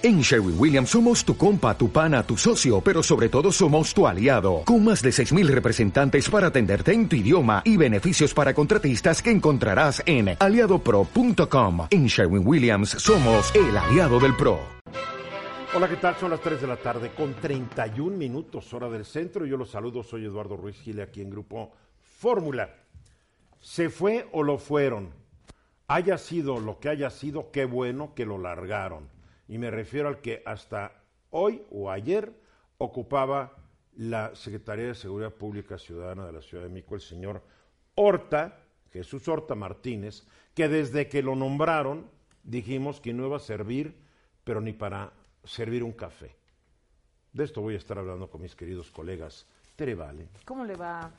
En Sherwin Williams somos tu compa, tu pana, tu socio, pero sobre todo somos tu aliado, con más de 6.000 representantes para atenderte en tu idioma y beneficios para contratistas que encontrarás en aliadopro.com. En Sherwin Williams somos el aliado del PRO. Hola, ¿qué tal? Son las 3 de la tarde con 31 minutos hora del centro. Yo los saludo, soy Eduardo Ruiz Gile aquí en Grupo Fórmula. ¿Se fue o lo fueron? Haya sido lo que haya sido, qué bueno que lo largaron y me refiero al que hasta hoy o ayer ocupaba la Secretaría de Seguridad Pública Ciudadana de la Ciudad de México, el señor Horta, Jesús Horta Martínez, que desde que lo nombraron dijimos que no iba a servir, pero ni para servir un café. De esto voy a estar hablando con mis queridos colegas. Tere Vale. ¿Cómo le va,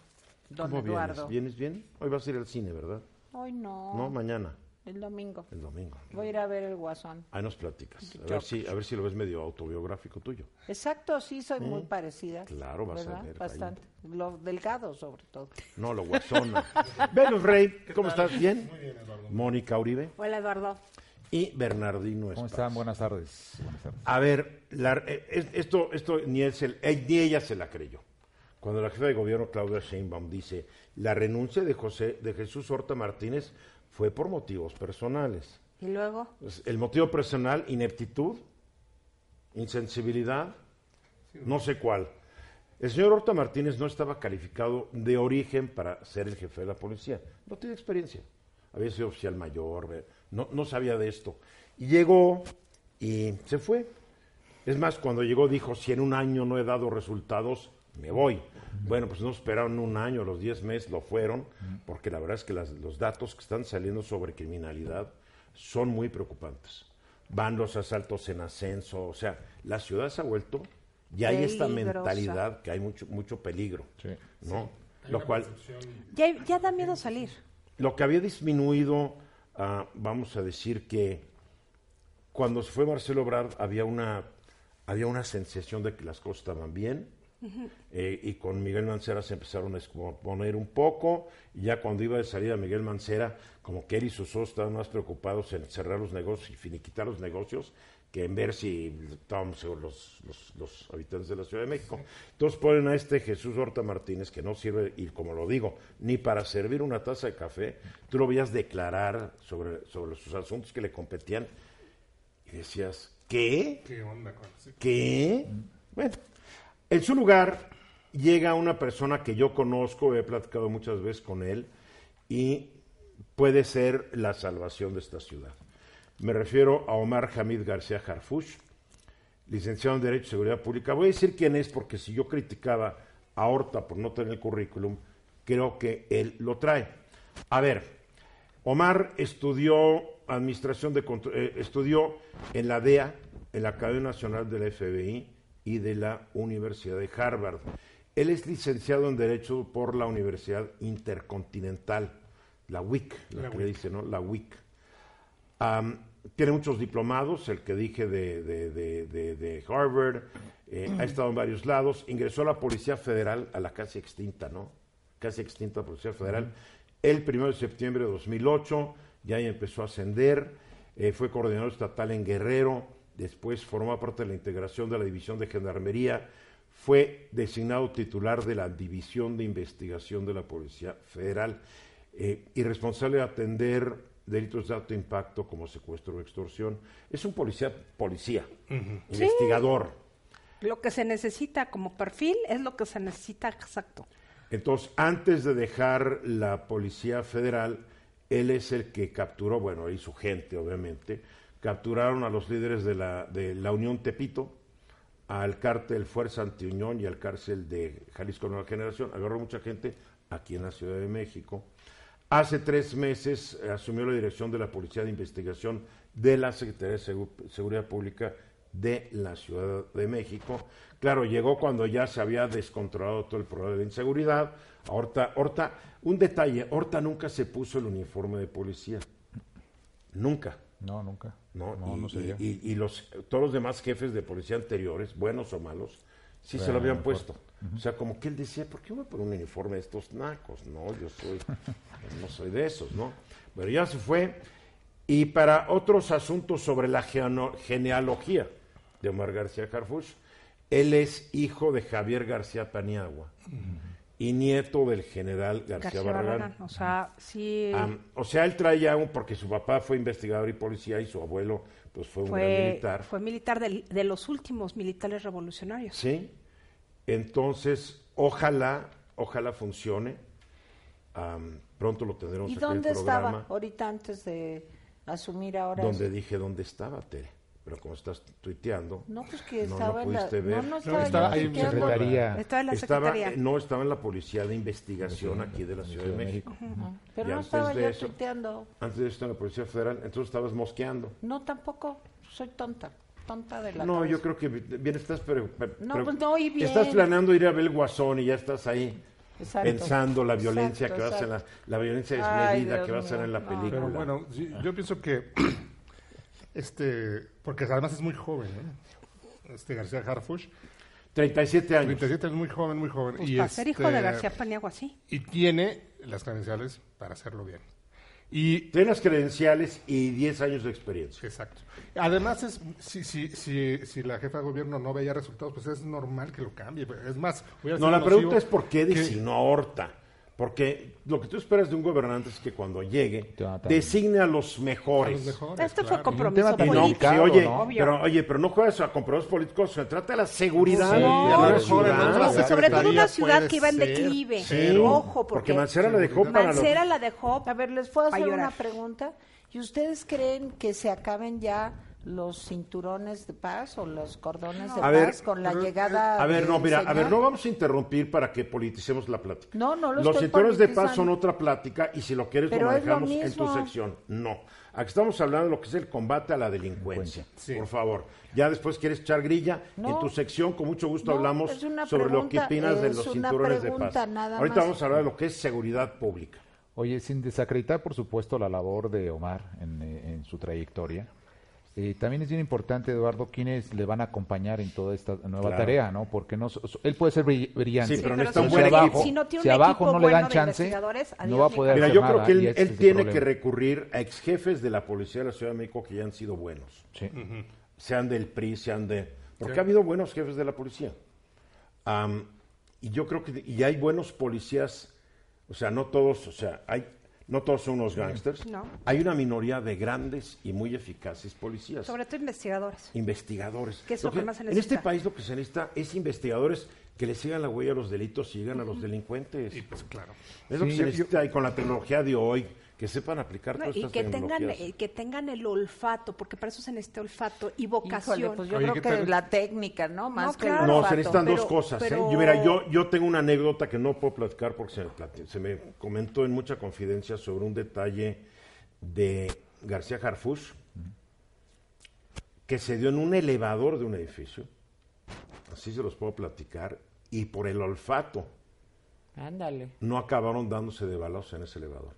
don ¿Cómo Eduardo? vienes? ¿Vienes bien? Hoy vas a ir al cine, ¿verdad? Hoy no. No, mañana, El domingo. el domingo. Voy a ir a ver el Guasón. Ahí nos platicas. A ver, si, a ver si lo ves medio autobiográfico tuyo. Exacto, sí, soy muy parecida. Claro, vas a ver ahí. Bastante. Lo delgado, sobre todo. No, lo guasona. Venus Rey, ¿cómo estás? ¿Bien? Muy bien, Eduardo. Mónica Uribe Hola, Eduardo. y Bernardino ¿Cómo Esparza. están? Buenas tardes. Buenas tardes. A ver, la- eh, es- esto, esto ni, él se- eh, ni ella se la creyó. Cuando la jefa de gobierno, Claudia Sheinbaum, dice, la renuncia de, José, de Jesús Horta Martínez fue por motivos personales. ¿Y luego? Pues, El motivo personal, ineptitud, insensibilidad, no sé cuál. El señor Horta Martínez no estaba calificado de origen para ser el jefe de la policía. No tiene experiencia. Había sido oficial mayor, no, no sabía de esto. Y llegó y se fue. Es más, cuando llegó dijo, si en un año no he dado resultados, me voy. Bueno, pues no esperaron un año, los 10 meses lo fueron, porque la verdad es que las- los datos que están saliendo sobre criminalidad son muy preocupantes. Van los asaltos en ascenso, o sea, la ciudad se ha vuelto, y hay esta mentalidad que hay mucho, mucho peligro, Sí. ¿no? Lo cual, Ya, ya da miedo salir. lo que había disminuido, ah, vamos a decir que cuando se fue Marcelo Ebrard había una, había una sensación de que las cosas estaban bien, eh, y con Miguel Mancera se empezaron a exponer un poco, y ya cuando iba de salida Miguel Mancera, como que él y sus socios estaban más preocupados en cerrar los negocios y finiquitar los negocios que en ver si estábamos los, los, los habitantes de la Ciudad de México. Entonces ponen a este Jesús Horta Martínez, que no sirve, y como lo digo, ni para servir una taza de café, tú lo veías declarar sobre, sobre sus asuntos que le competían, y decías, ¿qué? ¿Qué onda con? ¿Qué? Bueno, en su lugar llega una persona que yo conozco, he platicado muchas veces con él, y puede ser la salvación de esta ciudad. Me refiero a Omar Hamid García Harfush, licenciado en Derecho y Seguridad Pública. Voy a decir quién es porque si yo criticaba a Horta por no tener el currículum, creo que él lo trae. A ver, Omar estudió administración de eh, estudió en la DEA, en la Academia Nacional de la FBI y de la Universidad de Harvard. Él es licenciado en Derecho por la Universidad Intercontinental, la WIC, la, La que le dice, ¿no? La WIC. Tiene muchos diplomados, el que dije de, de- de- de- de Harvard, eh, ha estado en varios lados, ingresó a la Policía Federal, a la casi extinta, ¿no? Casi extinta Policía Federal, el 1 de septiembre de 2008, ya ahí empezó a ascender, eh, fue coordinador estatal en Guerrero, después formó parte de la integración de la División de Gendarmería, fue designado titular de la División de Investigación de la Policía Federal eh, y responsable de atender delitos de alto impacto como secuestro o extorsión. Es un policía, policía, investigador. Lo que se necesita como perfil es lo que se necesita exacto. Entonces, antes de dejar la Policía Federal, él es el que capturó, bueno, y su gente, obviamente, capturaron a los líderes de la, de la Unión Tepito, al cártel Fuerza Antiunión y al cárcel de Jalisco Nueva Generación. Agarró mucha gente aquí en la Ciudad de México. Hace tres meses eh, asumió la dirección de la Policía de Investigación de la Secretaría de Segu- Seguridad Pública de la Ciudad de México. Claro, llegó cuando ya se había descontrolado todo el problema de inseguridad. Horta, Horta, un detalle, Horta nunca se puso el uniforme de policía. Nunca. No, nunca. ¿No? No, y, no sería. y- los, todos los demás jefes de policía anteriores, buenos o malos, sí se lo habían puesto. O sea, como que él decía, ¿por qué me poner un uniforme de estos nacos? No, yo soy, no soy de esos, ¿no? Pero ya se fue. Y para otros asuntos sobre la genealogía de Omar García Harfuch. Él es hijo de Javier García Paniagua y nieto del general García, García Barragán. Barragán. O sea, sí Am, o sea, él traía un, porque su papá fue investigador y policía y su abuelo pues fue un gran militar. fue militar del- de los últimos militares revolucionarios. Sí. Entonces, ojalá, ojalá funcione. Pronto lo tendremos ¿Y aquí en el dónde programa. estaba ahorita antes de asumir ahora? Donde dije dónde estaba, Tere. Pero como estás tuiteando, No, pues que no estaba lo en la... ver. No, no estaba, en tuiteando. secretaría. Estaba en la estaba, secretaría. no, estaba en la Policía de Investigación aquí de la Ciudad de México. Pero Y no estaba yo eso- tuiteando. Antes de esto en la Policía Federal, entonces estabas mosqueando. No, tampoco. Soy tonta. Tonta de la No, cabeza. yo creo que bien estás, pero, pero- No, pues no, y bien. estás planeando ir a ver el Guasón y ya estás ahí Exacto. pensando la violencia Exacto, que va a ser la, la violencia Ay, desmedida Dios que va a ser en la no. película. Pero bueno, sí, yo pienso que este, porque además es muy joven, ¿eh? este García Harfuch, 37 años. 37 es muy joven, muy joven. Pues y para ser hijo de este, García Paniagua, sí. Y tiene las credenciales para hacerlo bien. Y Tiene las credenciales y 10 años de experiencia. Exacto. Además, es, si, si, si, si la jefa de gobierno no veía resultados, pues es normal que lo cambie. Es más, hubiera No, sido la pregunta es por qué que- designó a Horta. Porque lo que tú esperas de un gobernante es que cuando llegue a designe a los a mejores. los mejores, Este fue compromiso no, político. sí, oye, pero, oye, pero no juegas a compromisos políticos, se trata de la seguridad Sí, de a la ciudad. No, sobre todo una ciudad que iba en declive. pero- Ojo, porque, Porque Mancera la dejó para los... Mancera la dejó. A ver, les puedo hacer una pregunta. ¿Y ustedes creen que se acaben ya los cinturones de paz o los cordones de A ver, paz con la llegada A ver, no, mira, a ver, no vamos a interrumpir para que politicemos la plática. No, no lo Los estoy sectores de paz son otra plática y si lo quieres Pero lo manejamos en tu sección. No. Aquí estamos hablando de lo que es el combate a la delincuencia. Sí. Por favor. Ya después quieres echar grilla. No. En tu sección, con mucho gusto, No, hablamos sobre lo que opinas de los cinturones de paz. Ahorita más. vamos a hablar de lo que es seguridad pública. Oye, sin desacreditar, por supuesto, la labor de Omar en, eh, en su trayectoria, eh, también es bien importante, Eduardo, quiénes le van a acompañar en toda esta nueva Claro. tarea, ¿no? Porque no, so- so- él puede ser brill- brillante. Sí, pero pero necesita un si buen no tiene- equipo. si no tiene si un abajo equipo no le dan chance, investigadores, no va a poder Mira, hacer yo creo nada, que él, tiene que recurrir a ex jefes de la Policía de la Ciudad de México que ya han sido buenos. Sí. sean del PRI, sean de... Porque ha habido buenos jefes de la policía. Y yo creo que... Y hay buenos policías, o sea, no todos, o sea, hay... No todos son unos gángsters. No. Hay una minoría de grandes y muy eficaces policías. Sobre todo investigadores. investigadores. ¿Qué es lo que más se En este necesita? país lo que se necesita es investigadores que le sigan la huella a los delitos y sigan a los delincuentes. Y pues claro. es lo que Sí, se yo- necesita y con la tecnología de hoy, que sepan aplicar No, todas y estas que tengan, tecnologías. eh, que tengan el olfato, porque para eso se necesita olfato y Híjole, vocación. pues yo Oye, creo ¿qué que tal? la técnica, ¿no? Más No, que el claro. No, se necesitan dos Pero- cosas. ¿eh? Yo, mira, yo, yo tengo una anécdota que no puedo platicar porque se me, plati- se me comentó en mucha confidencia sobre un detalle de García Harfuch que se dio en un elevador de un edificio. Así se los puedo platicar. Y por el olfato Ándale. no acabaron dándose de balazos en ese elevador.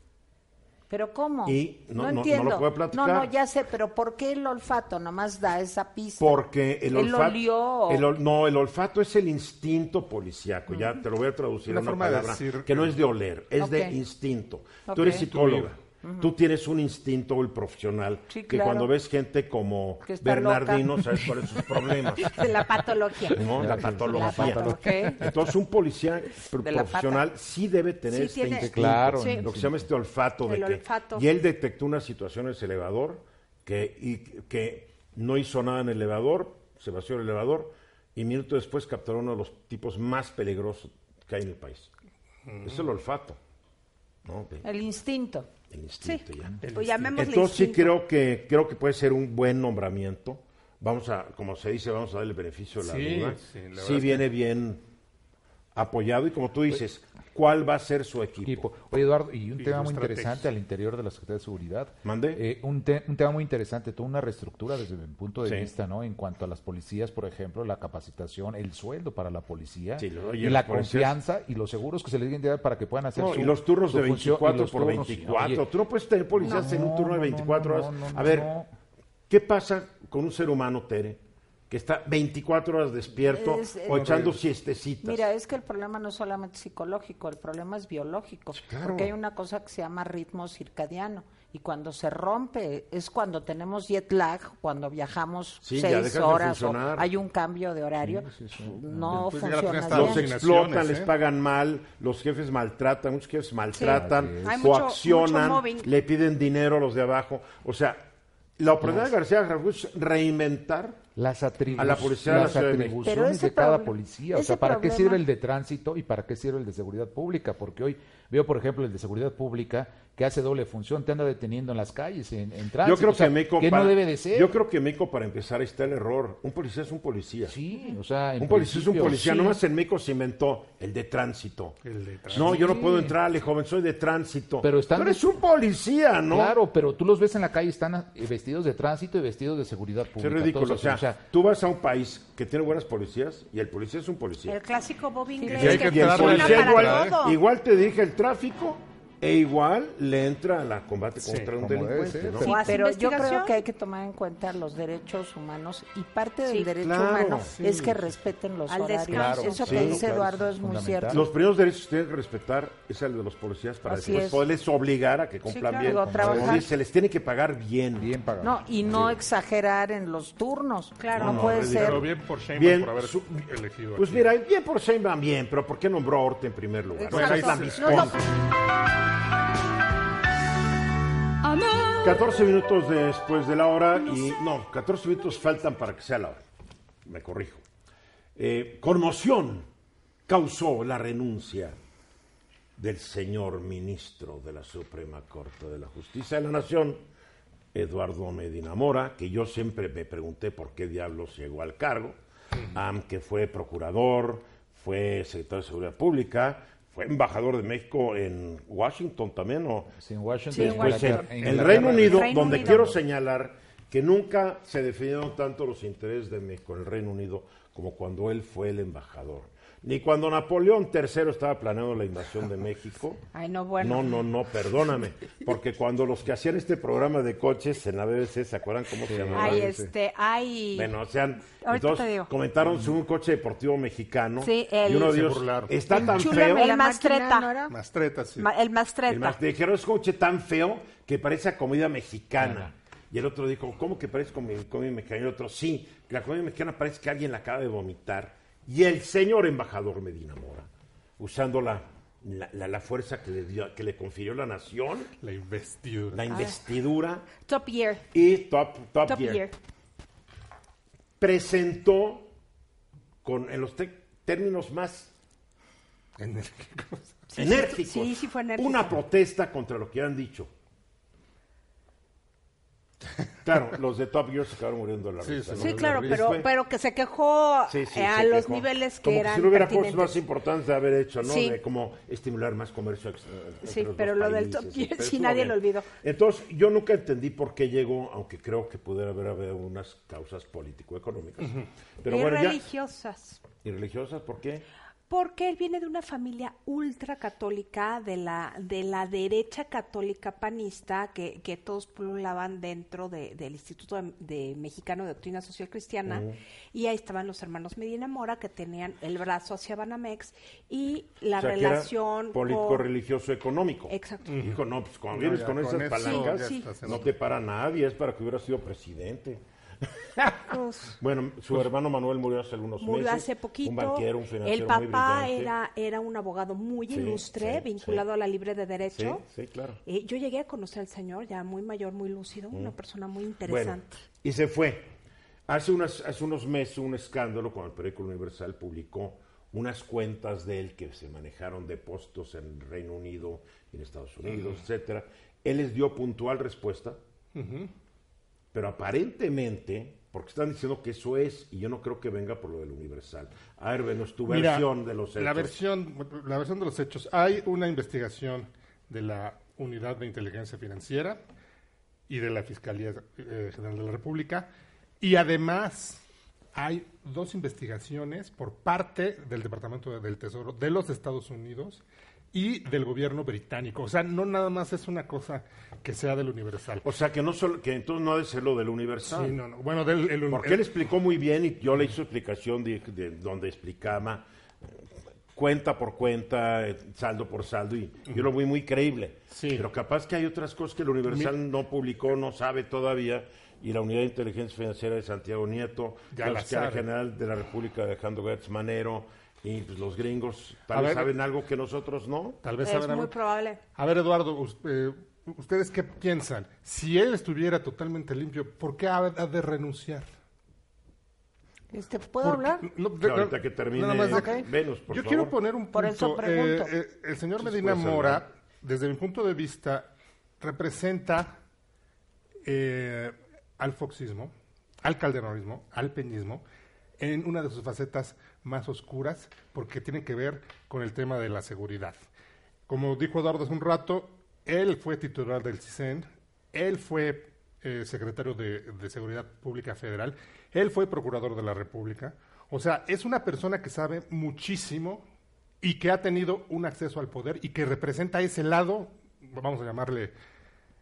¿Pero cómo? Y no- no- no lo puedo platicar. No, no, ya sé, pero ¿por qué el olfato nomás da esa pista? Porque el olfato. olió. el ol- no, el olfato es el instinto policíaco. Ya te lo voy a traducir en una forma de palabra decir- que no es de oler, es de instinto. Ok. Tú eres psicóloga. Tú tienes un instinto, el profesional, Sí, que claro. cuando ves gente como Bernardino, loca. sabes cuáles son sus problemas. de la patología. ¿no? La patología. patología. Entonces, un policía profesional sí debe tener Sí, este tiene- instinto, Claro, Sí. lo que se llama este olfato. De El que, olfato. Y él detectó una situación en ese elevador que, y, que no hizo nada en el elevador, se vació el elevador y minutos después capturó uno de los tipos más peligrosos que hay en el país. Es el olfato. ¿no? El instinto. El Sí, pues Entonces sí creo que creo que puede ser un buen nombramiento. Vamos a, como se dice, vamos a darle el beneficio de la Sí, duda. sí, la Sí viene bien apoyado y como tú dices, ¿cuál va a ser su equipo? equipo. Oye, Eduardo, y un Y tema muy interesante al interior de la Secretaría de Seguridad. ¿Mande? Eh, un, te- un tema muy interesante, toda una reestructura desde mi punto de Sí. vista, ¿no? En cuanto a las policías, por ejemplo, la capacitación, el sueldo para la policía, Sí, lo- oye, y la policías- confianza y los seguros que se les deben de dar para que puedan hacer No, su y los turnos su de función, 24 y los por turnos, 24. oye, Tú no puedes tener policías en un no, turno de no, no, 24 no, horas. no, no, a ver, no. ¿qué pasa con un ser humano, Tere, que está 24 horas despierto Es- es- o echando siestecitas? Mira, es que el problema no es solamente psicológico, el problema es biológico. claro. Porque hay una cosa que se llama ritmo circadiano, y cuando se rompe es cuando tenemos jet lag, cuando viajamos Sí, seis horas o hay un cambio de horario, no Pues ya la funciona bien. Los explotan, les ¿eh? pagan mal, los jefes maltratan, muchos jefes maltratan, mucho- coaccionan, mucho mobbing. le piden dinero a los de abajo. O sea, la oportunidad de García Harfuch es reinventar Las, atribu- A la policía de la las de atribuciones de cada policía. O sea, ¿para qué sirve el de tránsito y para qué sirve el de seguridad pública? Porque hoy veo, por ejemplo, el de seguridad pública que hace doble función, te anda deteniendo en las calles, en, en tránsito. Yo creo o sea, que México que para- no debe de ser. Yo creo que en México para empezar ahí está el error. Un policía es un policía. Sí, o sea, en Un policía es un policía. sí. Nomás en México se inventó el de tránsito. El de tránsito. No, yo no puedo entrarle, joven, soy de tránsito. Pero están Tú eres de- un policía, ¿no? Claro, pero tú los ves en la calle, están eh, vestidos de tránsito y vestidos de seguridad Es pública. ridículo. todos O sea, tú vas a un país que tiene buenas policías y el policía es un policía. El clásico Bob inglés y hay que que Y el policía igual, igual te dirige el tráfico e igual le entra a la combate Sí, contra un delincuente. ser. ¿no? Sí, ¿O hace pero yo creo que hay que tomar en cuenta los derechos humanos y parte del Sí, derecho claro, humano sí. es que respeten los Al horarios. descanso. Eso que dice claro, Eduardo es es muy cierto. Los primeros derechos que tienen que respetar es el de los policías para Así después es. poderles obligar a que cumplan claro. bien. Digo, se les tiene que pagar bien. bien pagados. No, y no exagerar en los turnos. Claro. No, puede ser. Pero bien por Sheinbaum Bien, por haber su- elegido Pues aquí. mira, bien por Sheinbaum, bien, pero ¿por qué nombró a Orte en primer lugar? Exacto. Bueno, es la No, misma. no. 14 minutos después de la hora y no, 14 minutos faltan para que sea la hora. Me corrijo. Eh, conmoción causó la renuncia del señor ministro de la Suprema Corte de la Justicia de la Nación, Eduardo Medina Mora, que yo siempre me pregunté por qué diablos llegó al cargo, aunque fue procurador, fue secretario de Seguridad Pública, fue embajador de México en Washington también, ¿o? Sí, en Washington. Sí, en Inglaterra- Washington. En el. Reino Unido, Reino donde Unido. quiero señalar que nunca se defendieron tanto los intereses de México en el Reino Unido como cuando él fue el embajador. Ni cuando Napoleón III estaba planeando la invasión de México. Ay, no, bueno. No, no, no, perdóname. Porque cuando los que hacían este programa de coches en la BBC, ¿se acuerdan cómo se llamaban? Ay, este, ay. Bueno, o sea, Ahorita entonces te digo. comentaron sobre un coche deportivo mexicano. Sí, el- y uno de ellos está tan feo. El Mastreta. ¿no? Mastreta, sí. Ma- El Mastreta. El dijeron, es un coche tan feo que parece a comida mexicana. Y el otro dijo, ¿cómo que parece comi- comida mexicana? Y el otro, sí, la comida mexicana parece que alguien la acaba de vomitar. Y el señor embajador Medina Mora, usando la, la, la- la fuerza que le, dio, que le confirió la nación, La investidura. la investidura Top Year. y Top, top, Year. presentó con, en los términos más Enérgicos. enérgicos sí, sí fue enérgico. una protesta contra lo que han dicho. Claro, los de Top Gear se acabaron muriendo de la risa. sí, ¿no? Sí, claro, pero, pero que se quejó Sí, sí, eh, a se los quejó. niveles que como eran si no hubiera cosas más importantes de haber hecho, ¿no? Sí. De cómo estimular más comercio. entre Sí, pero lo del Top Gear sí nadie bien. lo olvidó. Entonces, yo nunca entendí por qué llegó, aunque creo que pudiera haber habido unas causas político-económicas. Pero y bueno, ya. religiosas. ¿Y religiosas por qué? Porque él viene de una familia ultracatólica, de la, de la derecha católica panista, que, que todos pululaban dentro de- del Instituto de, de Mexicano de Doctrina Social Cristiana, y ahí estaban los hermanos Medina Mora, que tenían el brazo hacia Banamex, y la o sea, relación político, con- religioso, económico. Exacto. Dijo, no, pues cuando No, vienes ya con con esas eso palancas, no te para nadie, es para que hubiera sido presidente. Pues, Bueno, su hermano Manuel murió hace algunos murió meses. hace poquito. Un banquero, un financiero el papá era, era un abogado muy Sí, ilustre, sí, vinculado sí. a la libre de derecho. Sí, sí, claro. Eh, yo llegué a conocer al señor, ya muy mayor, muy lúcido, una persona muy Bueno, interesante. y se fue. Hace, unas, hace unos meses un escándalo cuando el periódico Universal publicó unas cuentas de él que se manejaron depósitos en el Reino Unido y en Estados Unidos, etcétera. Él les dio puntual respuesta, pero aparentemente, porque están diciendo que eso es, y yo no creo que venga por lo del Universal. A ver, venos tu Mira, versión de los hechos. La versión, la versión de los hechos. Hay una investigación de la Unidad de Inteligencia Financiera y de la Fiscalía eh, General de la República. Y además hay dos investigaciones por parte del Departamento del Tesoro de los Estados Unidos y del gobierno británico. O sea, no nada más es una cosa que sea del Universal. O sea, que no solo, que entonces no ser lo del Universal. Sí, no, no. Bueno, del el- Porque él explicó muy bien y yo le hice explicación de, de- donde explicaba cuenta por cuenta, eh, saldo por saldo, y yo lo vi muy creíble. Sí. Pero capaz que hay otras cosas que el Universal no publicó, no sabe todavía, y la Unidad de Inteligencia Financiera de Santiago Nieto, Ya la la fiscal sabe. general de la República Alejandro Gertz Manero, y pues, los gringos A tal vez ver. saben algo que nosotros no. Tal vez Es saben muy algo. probable. A ver, Eduardo, us- eh, ¿ustedes qué piensan? Si él estuviera totalmente limpio, ¿por qué ha, de renunciar? Este, ¿Puedo Porque- hablar? no, Que ahorita que termine nada más de- Ok. Venus, por Yo favor. quiero poner un punto. Por eso pregunto. Eh, eh, el señor Medina Mora, desde mi punto de vista, representa eh, al foxismo, al calderonismo, al peñismo, en una de sus facetas más oscuras, porque tiene que ver con el tema de la seguridad. Como dijo Eduardo hace un rato, él fue titular del CISEN, él fue eh, secretario de Seguridad Pública Federal, él fue procurador de la República. O sea, es una persona que sabe muchísimo y que ha tenido un acceso al poder y que representa ese lado, vamos a llamarle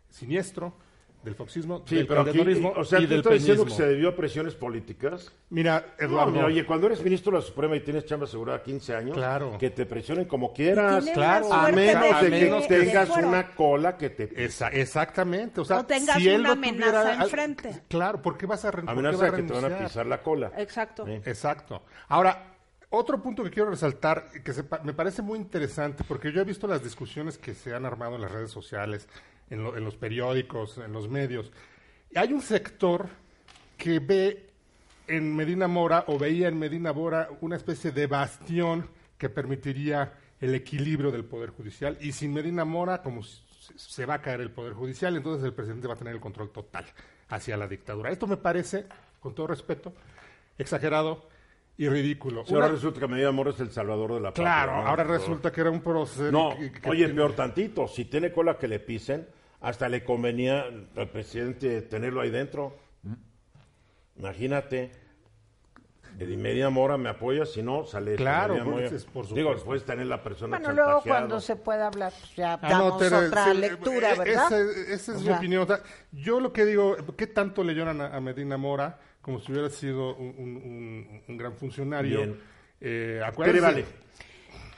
siniestro, del foxismo, Sí, del pero aquí, o sea, y ¿tú del estás diciendo que se debió a presiones políticas? Mira, No, Eduardo, mira, oye, cuando eres ministro de la Suprema y tienes chamba asegurada 15 años, Claro. que te presionen como quieras, claro, a menos de, de- que de tengas una cola que te... Esa- exactamente. O, sea, O tengas si él una tuviera amenaza al- enfrente. Claro, ¿por qué vas a, ren- por qué amenaza va a de que te van a renunciar? pisar la cola. Exacto. Sí. Exacto. Ahora, otro punto que quiero resaltar, que se me parece muy interesante, porque yo he visto las discusiones que se han armado en las redes sociales, en, lo- en los periódicos, en los medios. Hay un sector que ve en Medina Mora, o veía en Medina Mora, una especie de bastión que permitiría el equilibrio del Poder Judicial. Y sin Medina Mora, como se va a caer el Poder Judicial, entonces el presidente va a tener el control total hacia la dictadura. Esto me parece, con todo respeto, exagerado y ridículo. Si ahora Una- resulta que Medina Mora es el salvador de la patria. claro, ¿no? ahora resulta que era un proceso. No, que- que- oye, que- peor tantito, si tiene cola que le pisen, hasta le convenía al presidente tenerlo ahí dentro. Imagínate. De Medina Mora me apoya, si no, sale. Claro, Medina Mora. pues, por Digo, puedes tener la persona Bueno, luego cuando se pueda hablar, pues ya Ah, no, damos Tere, otra sí, lectura, eh, ¿verdad? Esa, esa es O mi sea, opinión. O sea, yo lo que digo, ¿qué tanto le lloran a, a Medina Mora como si hubiera sido un, un- un- un gran funcionario? Bien. Eh, ¿Qué acuérdense- le vale?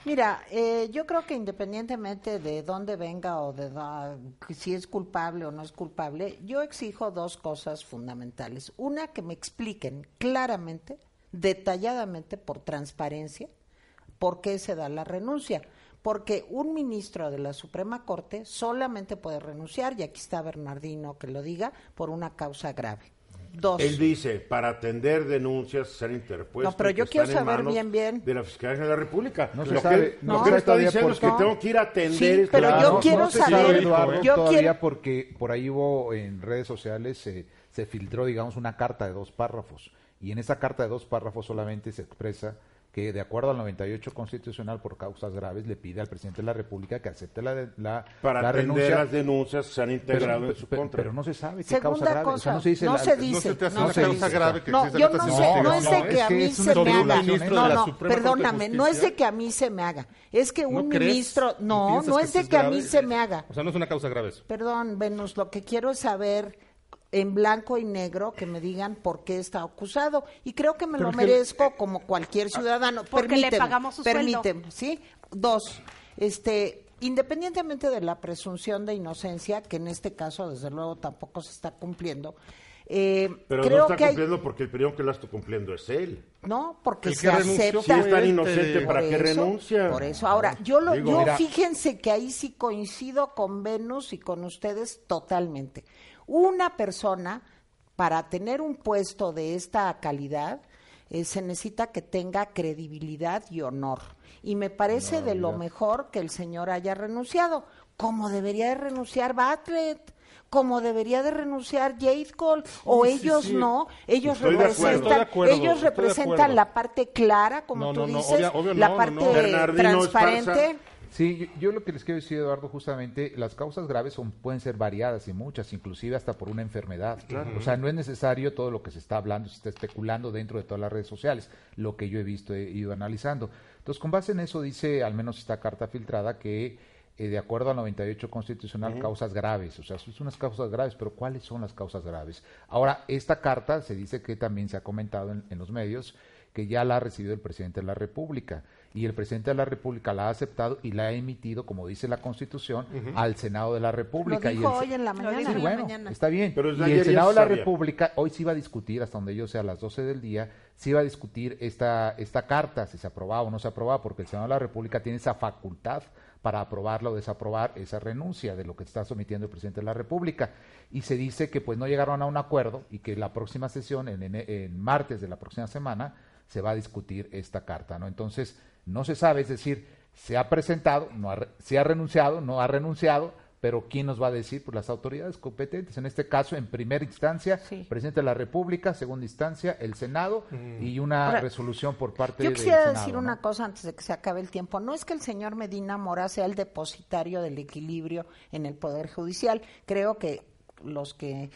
Mira, eh, yo creo que independientemente de dónde venga o de si es culpable o no es culpable, yo exijo dos cosas fundamentales. Una, que me expliquen claramente, detalladamente, por transparencia, por qué se da la renuncia. Porque un ministro de la Suprema Corte solamente puede renunciar, y aquí está Bernardino que lo diga, por una causa grave. Dos. Él dice, para atender denuncias ser interpuestas. No, pero yo quiero saber bien, bien. De la Fiscalía de la República. No lo se que sabe- no lo se que está diciendo es que porque- tengo que ir a atender. Sí, pero yo caso. quiero saber- sabe, Eduardo, yo todavía quiero- porque por ahí hubo en redes sociales se se filtró, digamos, una carta de dos párrafos y en esa carta de dos párrafos solamente se expresa que de acuerdo al 98 constitucional por causas graves le pide al presidente de la República que acepte la, la, Para la renuncia. las denuncias se han Pero, integrado en su pero- contra. pero no se sabe qué Segunda causa grave. cosa, O sea, no se dice no la- se No dice. se te hace no una se causa dice. grave que No, yo no sé, no es investigaciones. de que Es a mí es se me haga. No, no, perdóname, no es de que a mí se me haga. Es que un ¿No ministro, no, ¿Piensas no es de que a mí se me haga. O sea, no es una causa grave eso. Perdón, Venus, lo que quiero es saber en blanco y negro que me digan por qué está acusado y creo que me Pero lo que- merezco como cualquier ciudadano. Porque le Permíteme, pagamos su sueldo. permíteme, ¿sí? Dos, este, independientemente de la presunción de inocencia, que en este caso desde luego tampoco se está cumpliendo, eh, Pero creo no está que hay- cumpliendo porque el primero que la está cumpliendo es él. no, porque El se acepta. Si es tan inocente, ¿para qué renuncia? Por eso. Ahora, yo lo, Digo, yo mira. fíjense que ahí sí coincido con Venus y con ustedes totalmente. Una persona para tener un puesto de esta calidad eh, se necesita que tenga credibilidad y honor. Y me parece de lo mejor que el señor haya renunciado, como debería de renunciar Bartlett, como debería de renunciar Jade Cole, o Sí, ellos sí. no, ellos Estoy representan, acuerdo, ellos representan la parte clara, como No, tú no, dices, obvio la parte transparente. Sí, yo, yo lo que les quiero decir, Eduardo, justamente, las causas graves son, pueden ser variadas y muchas, inclusive hasta por una enfermedad. O sea, no es necesario todo lo que se está hablando, se está especulando dentro de todas las redes sociales, lo que yo he visto, he ido analizando. Entonces, con base en eso dice, al menos esta carta filtrada, que eh, de acuerdo al 98 constitucional, causas graves. O sea, son unas causas graves, pero ¿cuáles son las causas graves? Ahora, esta carta se dice que también se ha comentado en, en los medios que ya la ha recibido el presidente de la República y el presidente de la República la ha aceptado y la ha emitido, como dice la Constitución, al Senado de la República. Lo y dijo el, hoy en la mañana. Sí, en bueno, mañana. está bien. Pero y el Senado de la. República hoy sí va a discutir, hasta donde yo sea, a las 12 del día, sí va a discutir esta, esta carta, si se aprobaba o no se aprobaba, porque el Senado de la República tiene esa facultad para aprobarla o desaprobar esa renuncia de lo que está sometiendo el presidente de la República. Y se dice que pues no llegaron a un acuerdo y que la próxima sesión, en, ene- en martes de la próxima semana, se va a discutir esta carta, ¿no? Entonces, no se sabe, es decir, se ha presentado, no ha, re- se ha renunciado, no ha renunciado, pero ¿quién nos va a decir? Pues las autoridades competentes. En este caso, en primera instancia, Sí. presidente de la República, segunda instancia, el Senado y una Ahora, resolución por parte Yo del quisiera Senado, decir ¿no? una cosa antes de que se acabe el tiempo. No es que el señor Medina Mora sea el depositario del equilibrio en el Poder Judicial. Creo que los que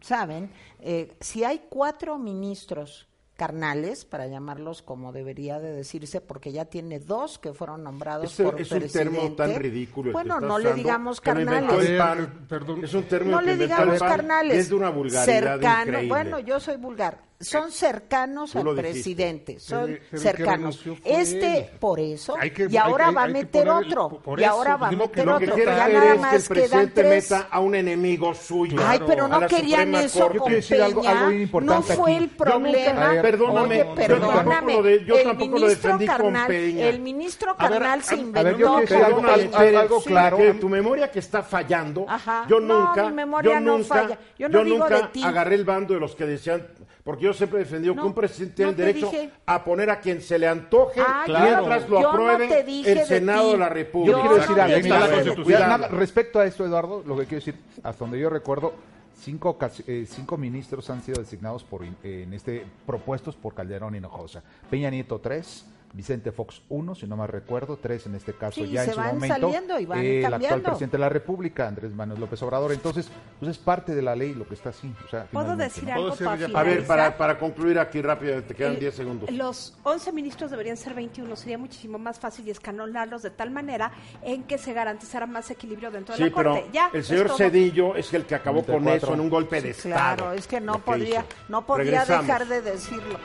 saben, eh, si hay cuatro ministros carnales, para llamarlos como debería de decirse, porque ya tiene dos que fueron nombrados Ese por es un termo presidente. tan ridículo. Bueno, no le digamos carnales. PAN. perdón. Es un término No que le digamos PAN, carnales. Es de una vulgaridad cercano. increíble. Bueno, yo soy vulgar. Son cercanos Tú al presidente. Son Pero- pero ¿en qué cercanos. Este, él? por eso. Que- y ahora hay que- va a que meter poner otro. y eso, ahora va a que meter que otro. quiere Ya nada es que el más presidente tres. meta a un enemigo suyo. Ay, pero no querían eso con algo- Peña. algo importante no fue aquí. el nunca- problema. A ver, perdóname, Oye, yo tampoco perdóname. lo de- yo el tampoco ministro carnal, Peña. el ministro carnal se inventó. algo- Perdóname, algo- algo claro. que tu memoria que está fallando. Yo nunca, yo nunca. Yo nunca agarré el bando de los que decían, porque yo siempre he defendido No, que un presidente tiene no el derecho dije. a poner a quien se le antoje Ah, mientras lo yo no apruebe el Senado de la Yo República. Yo quiero decir algo. la Constitución- nada, respecto a esto, Eduardo, lo que quiero decir, hasta donde yo recuerdo, cinco, eh, cinco ministros han sido designados por in- eh, en este propuestos por Calderón Hinojosa. Peña Nieto tres, Vicente Fox uno, si no me recuerdo, tres en este caso Sí, ya se en su van momento. saliendo y van eh, el actual presidente de la República, Andrés Manuel López Obrador. Entonces, pues es parte de la ley lo que está así. O sea, ¿Puedo decir ¿no? algo Puedo para? A ver, para, para concluir aquí rápido, te quedan El- 10 segundos. Los 11 ministros deberían ser 21. Sería muchísimo más fácil y escanolarlos de tal manera en que se garantizara más equilibrio dentro de Sí, la pero Corte. Ya, el es señor todo. Cedillo es el que acabó con 94. eso en un golpe de Sí, Estado. claro, es que no que podría, hizo. no podría Regresamos. dejar de decirlo.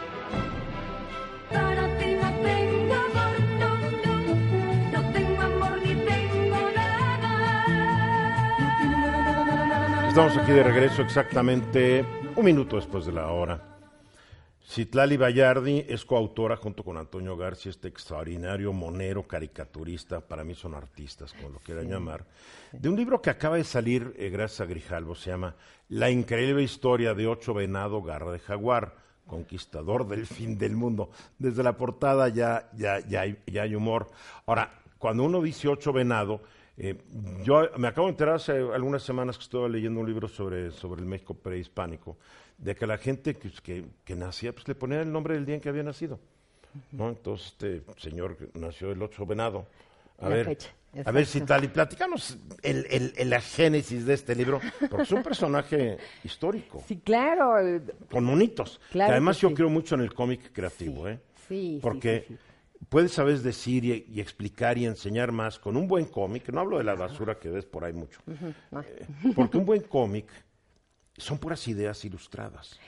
Estamos aquí de regreso exactamente un minuto después de la hora. Citlali Bayardi es coautora junto con Antonio García, este extraordinario monero, caricaturista, para mí son artistas, como lo quieran llamar, de un libro que acaba de salir eh, gracias a Grijalvo, se llama La increíble historia de ocho venado garra de jaguar, conquistador del fin del mundo. Desde la portada ya, ya, ya, hay, ya hay humor. Ahora, cuando uno dice ocho venado, eh, yo me acabo de enterar hace algunas semanas que estaba leyendo un libro sobre, sobre el México prehispánico, de que la gente que, que, que nacía, pues le ponía el nombre del día en que había nacido. ¿no? Entonces, este señor nació el 8 venado. A La ver, fecha, a ver si tal, y platicamos el, el- el- la génesis de este libro, porque es un personaje histórico, Sí, claro. eh, con monitos. Claro que además que yo creo mucho en el cómic creativo, ¿eh? Sí, Porque sí, sí. Puedes, sabes, decir y, y explicar y enseñar más con un buen cómic. No hablo de la basura que ves por ahí mucho. Eh, porque un buen cómic son puras ideas ilustradas.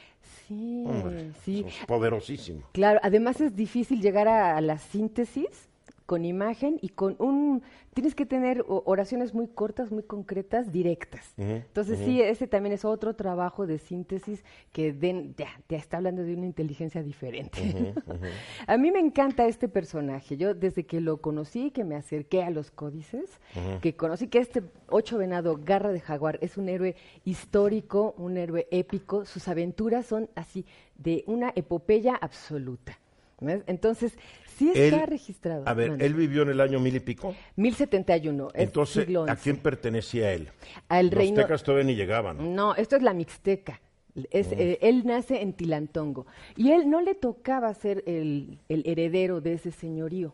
Sí, Hombre, sí. poderosísimo. Claro, además es difícil llegar a, a la síntesis con imagen y con un... Tienes que tener oraciones muy cortas, muy concretas, directas. Entonces sí, ese también es otro trabajo de síntesis que den, ya, te está hablando de una inteligencia diferente. a mí me encanta este personaje. Yo desde que lo conocí, que me acerqué a los códices, que conocí que este ocho venado, garra de jaguar, es un héroe histórico, un héroe épico. Sus aventuras son así, de una epopeya absoluta. ¿Ves? Entonces, sí está Él- registrado. A ver, él vivió en el año mil y pico. 1071, es Entonces, ¿a quién pertenecía él? Al Los reino- tecas todavía ni llegaban. No, esto es la Mixteca. Es, eh, él nace en Tilantongo y él no le tocaba ser el, el heredero de ese señorío,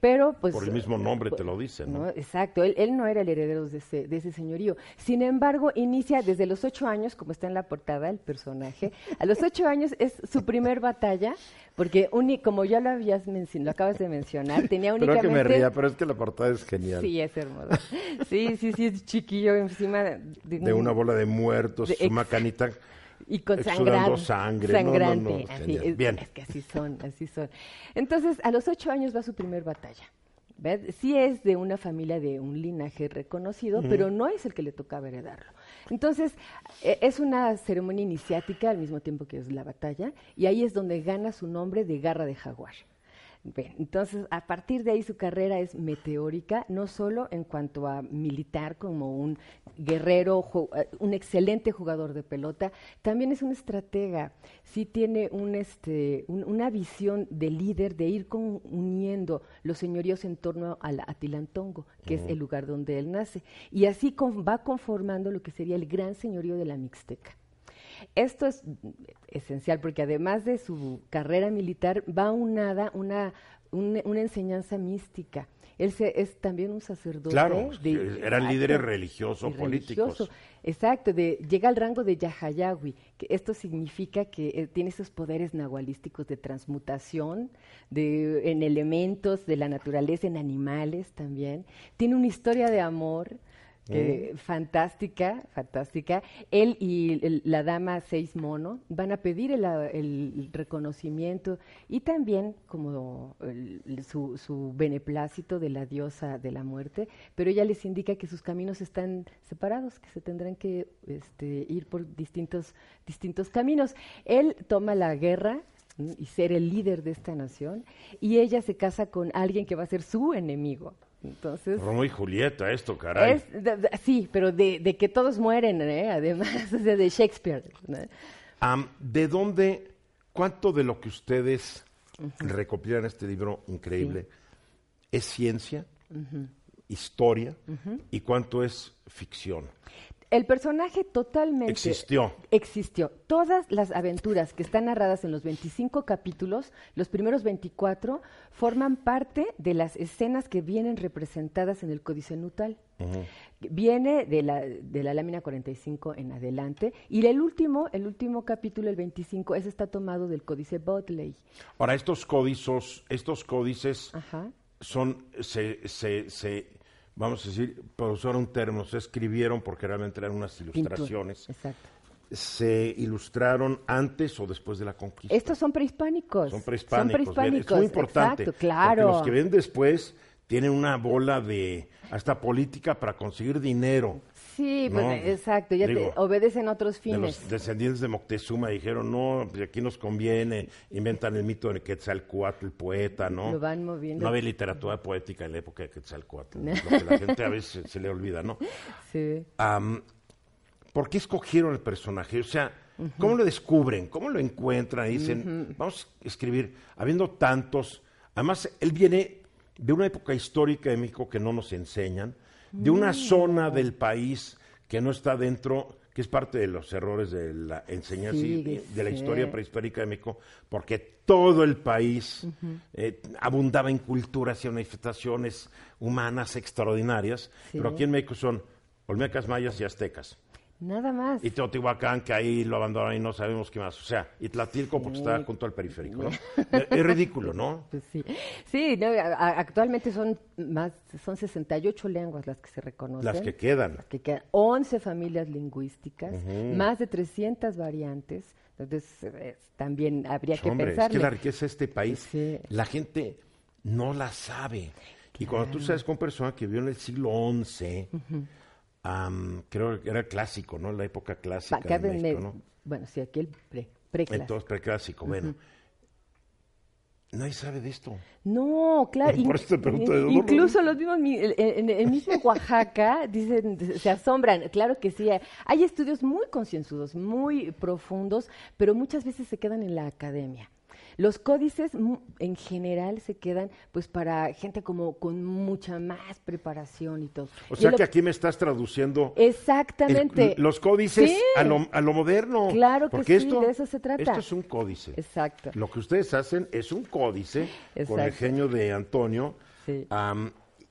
pero pues Por el mismo nombre eh, te lo dice, ¿no? Exacto, él, él no era el heredero de ese, de ese señorío. Sin embargo, inicia desde los ocho años, como está en la portada el personaje, a los ocho años es su primer batalla, porque uni- como ya lo habías mencionado, lo acabas de mencionar, tenía únicamente... que me ría, pero es que la portada es genial. Sí, es hermoso. Sí, sí, sí, es chiquillo encima de, de una bola de muertos, De su macanita. Y con sangre. No, no, no, sangrante. así, es, Bien. es que así son, así son. Entonces, a los ocho años va su primer batalla. ¿Ves? Sí es de una familia de un linaje reconocido, pero no es el que le tocaba heredarlo. Entonces, e- es una ceremonia iniciática al mismo tiempo que es la batalla, y ahí es donde gana su nombre de garra de jaguar. Bien, entonces, a partir de ahí su carrera es meteórica, no solo en cuanto a militar como un guerrero, eh, un excelente jugador de pelota, también es un estratega. Sí tiene un, este, un- una visión de líder de ir con- uniendo los señoríos en torno al Atilantongo, que es el lugar donde él nace. Y así con- va conformando lo que sería el gran señorío de la Mixteca. Esto es esencial porque además de su carrera militar va unada una, una, una enseñanza mística. Él se- es también un sacerdote. Claro, de- eran líderes religiosos, políticos. religioso. Exacto, de, llega al rango de Yahayawi, que esto significa que eh, tiene esos poderes nahualísticos de transmutación de, en elementos de la naturaleza, en animales también. Tiene una historia de amor que- fantástica, fantástica. Él y el- la dama Seis Mono van a pedir el, el reconocimiento y también como el- su, su beneplácito de la diosa de la muerte, pero ella les indica que sus caminos están separados, que se tendrán que este, ir por distintos, distintos caminos. Él toma la guerra y ser el líder de esta nación y ella se casa con alguien que va a ser su enemigo. Entonces, Romeo y Julieta, esto, caray. es, de- de- sí, pero de, de que todos mueren, ¿eh? además, o sea, de Shakespeare. ¿De dónde, cuánto de lo que ustedes recopilan en este libro increíble es ciencia, historia y cuánto es ficción? El personaje totalmente Existió. existió. Todas las aventuras que están narradas en los 25 capítulos, los primeros 24, forman parte de las escenas que vienen representadas en el Códice Nutal. Viene de la, de la lámina 45 en adelante. Y el último, el último capítulo, el 25, ese está tomado del Códice Bodley. Ahora, estos códices, estos códices Ajá. son, se, se, se, vamos a decir, para usar un término, se escribieron porque realmente eran unas Pintura. ilustraciones. Exacto. ¿Se ilustraron antes o después de la conquista? Estos son prehispánicos. Son prehispánicos. bien, prehispánicos, es muy importante. Exacto, claro. Porque los que ven después tienen una bola de hasta política para conseguir dinero. Sí, pues, No, exacto, ya digo, te obedecen otros De fines. los descendientes de Moctezuma dijeron, no, pues aquí nos conviene, inventan el mito de Quetzalcoatl, el poeta, ¿no? Lo van moviendo. No había literatura poética en la época de Quetzalcoatl, lo que la gente a veces se le olvida, ¿no? Sí. ¿Por qué escogieron el personaje? O sea, ¿cómo lo descubren? ¿Cómo lo encuentran? Y dicen, vamos a escribir, habiendo tantos. Además, él viene de una época histórica de México que no nos enseñan, de una zona del país que no está dentro, que es parte de los errores de la enseñanza y de, de la historia prehispánica de México, porque todo el país eh, abundaba en culturas y manifestaciones humanas extraordinarias, Sí. pero aquí en México son olmecas, mayas y aztecas. Nada más. Y Teotihuacán, que ahí lo abandonaron y no sabemos qué más. O sea, y Tlatilco porque está junto al periférico, ¿no? es, es ridículo, ¿no? Pues sí, sí no, a- actualmente son más, son 68 lenguas las que se reconocen. Las que quedan. Las que quedan, 11 familias lingüísticas, más de 300 variantes. Entonces, eh, también habría que Hombre, es pensar. que la riqueza de este país, Sí. la gente no la sabe. Y cuando tú sabes con una persona que vivió en el siglo XI, am, creo que era clásico, ¿no? La época clásica de México, ¿no? Bueno, sí, aquí el pre, preclásico. Entonces, preclásico, bueno. Nadie sabe de esto. No, claro. Por eso te pregunto, ¿de incluso los mismos, mi- en, en el mismo Oaxaca, dicen, se asombran. Claro que sí, hay estudios muy concienzudos, muy profundos, pero muchas veces se quedan en la academia. Los códices mu- en general se quedan pues para gente como con mucha más preparación y todo. O sea lo- que aquí me estás traduciendo Exactamente. el- los códices Sí. a, lo, a lo moderno. Claro que sí, de eso se trata. Esto es un códice. Exacto. Lo que ustedes hacen es un códice con el Exacto. genio de Antonio. Sí.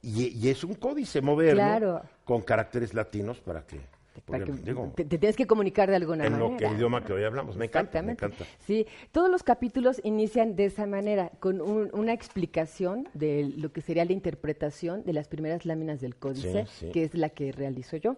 y, y es un códice moderno Claro. con caracteres latinos para que, porque, que digo, te, te tienes que comunicar de alguna en manera. lo que idioma que hoy hablamos. Me encanta, me encanta. Sí, todos los capítulos inician de esa manera, con un- una explicación de lo que sería la interpretación de las primeras láminas del códice, Sí, sí. que es la que realizo yo.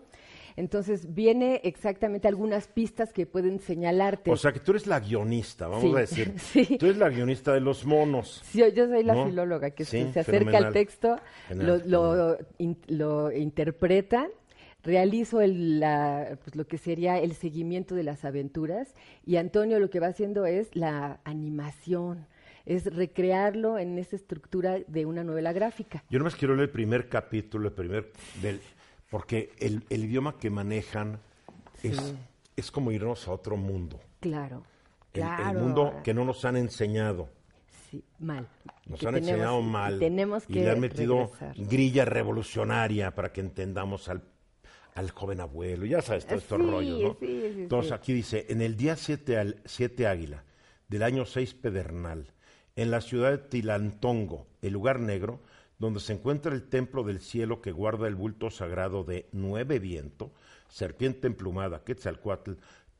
Entonces viene exactamente algunas pistas que pueden señalarte. O sea que tú eres la guionista, vamos Sí, a decir. sí. Tú eres la guionista de los monos. Sí, yo, soy la ¿No? filóloga que Sí, se, se acerca fenomenal. al texto, Genial, lo, lo, in- lo interpreta, realizo el, la- pues, lo que sería el seguimiento de las aventuras y Antonio lo que va haciendo es la animación, es recrearlo en esa estructura de una novela gráfica. Yo nomás quiero leer el primer capítulo, el primer del porque el, el idioma que manejan es, es como irnos a otro mundo. Claro, El, mundo que no nos han enseñado. Sí, mal. Nos Que han tenemos- enseñado y mal. Tenemos y que le han metido regresar. grilla revolucionaria para que entendamos al, al joven abuelo. Ya sabes, todos estos Sí, rollos, ¿no? sí, sí, Entonces aquí dice, en el día 7 águila del año 6 pedernal, en la ciudad de Tilantongo, el lugar negro, donde se encuentra el templo del cielo que guarda el bulto sagrado de nueve viento, serpiente emplumada, Quetzalcoatl,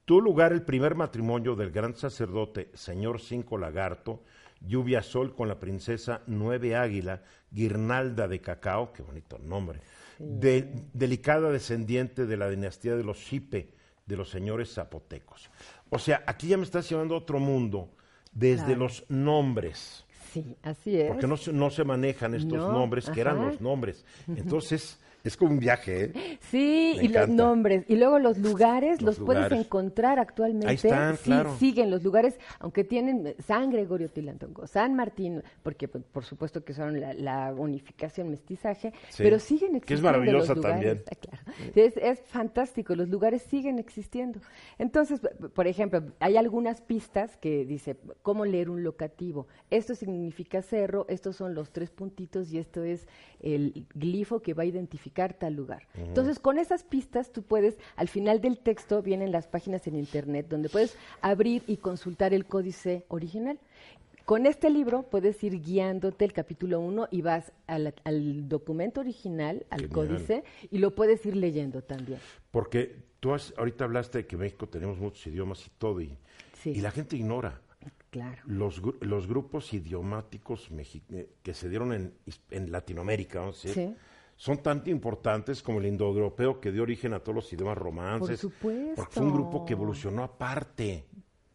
tu lugar el primer matrimonio del gran sacerdote, señor Cinco Lagarto, lluvia sol con la princesa Nueve Águila, guirnalda de cacao, qué bonito nombre, de- delicada descendiente de la dinastía de los Xipe, de los señores zapotecos. O sea, aquí ya me estás llevando a otro mundo, desde Claro. los nombres Sí, así es. porque no se, no se manejan estos No, nombres que eran los nombres. Entonces, es como un viaje, ¿eh? Sí, Me y los nombres. Y luego los lugares Los los, puedes encontrar actualmente. Ahí están, sí, claro. siguen los lugares, aunque tienen San Gregorio Tilantongo, San Martín, porque pues, por supuesto que son la, la unificación, mestizaje, Sí, pero siguen que existiendo. es maravillosa los lugares. también. Ah, claro. Es, es fantástico, los lugares siguen existiendo. Entonces, por ejemplo, hay algunas pistas que dice cómo leer un locativo. Esto significa cerro, estos son los tres puntitos y esto es el glifo que va a identificar tal lugar. Entonces, con esas pistas tú puedes, al final del texto vienen las páginas en internet donde puedes abrir y consultar el códice original. Con este libro puedes ir guiándote el capítulo 1 y vas al, al documento original, al Genial. códice, y lo puedes ir leyendo también. Porque tú has, ahorita hablaste de que en México tenemos muchos idiomas y todo, y, Sí. y la gente ignora Claro. los, los grupos idiomáticos eh, que se dieron en, en Latinoamérica, a decir, Sí. Son tan importantes como el indoeuropeo que dio origen a todos los idiomas romances. supuesto. Porque fue un grupo que evolucionó aparte.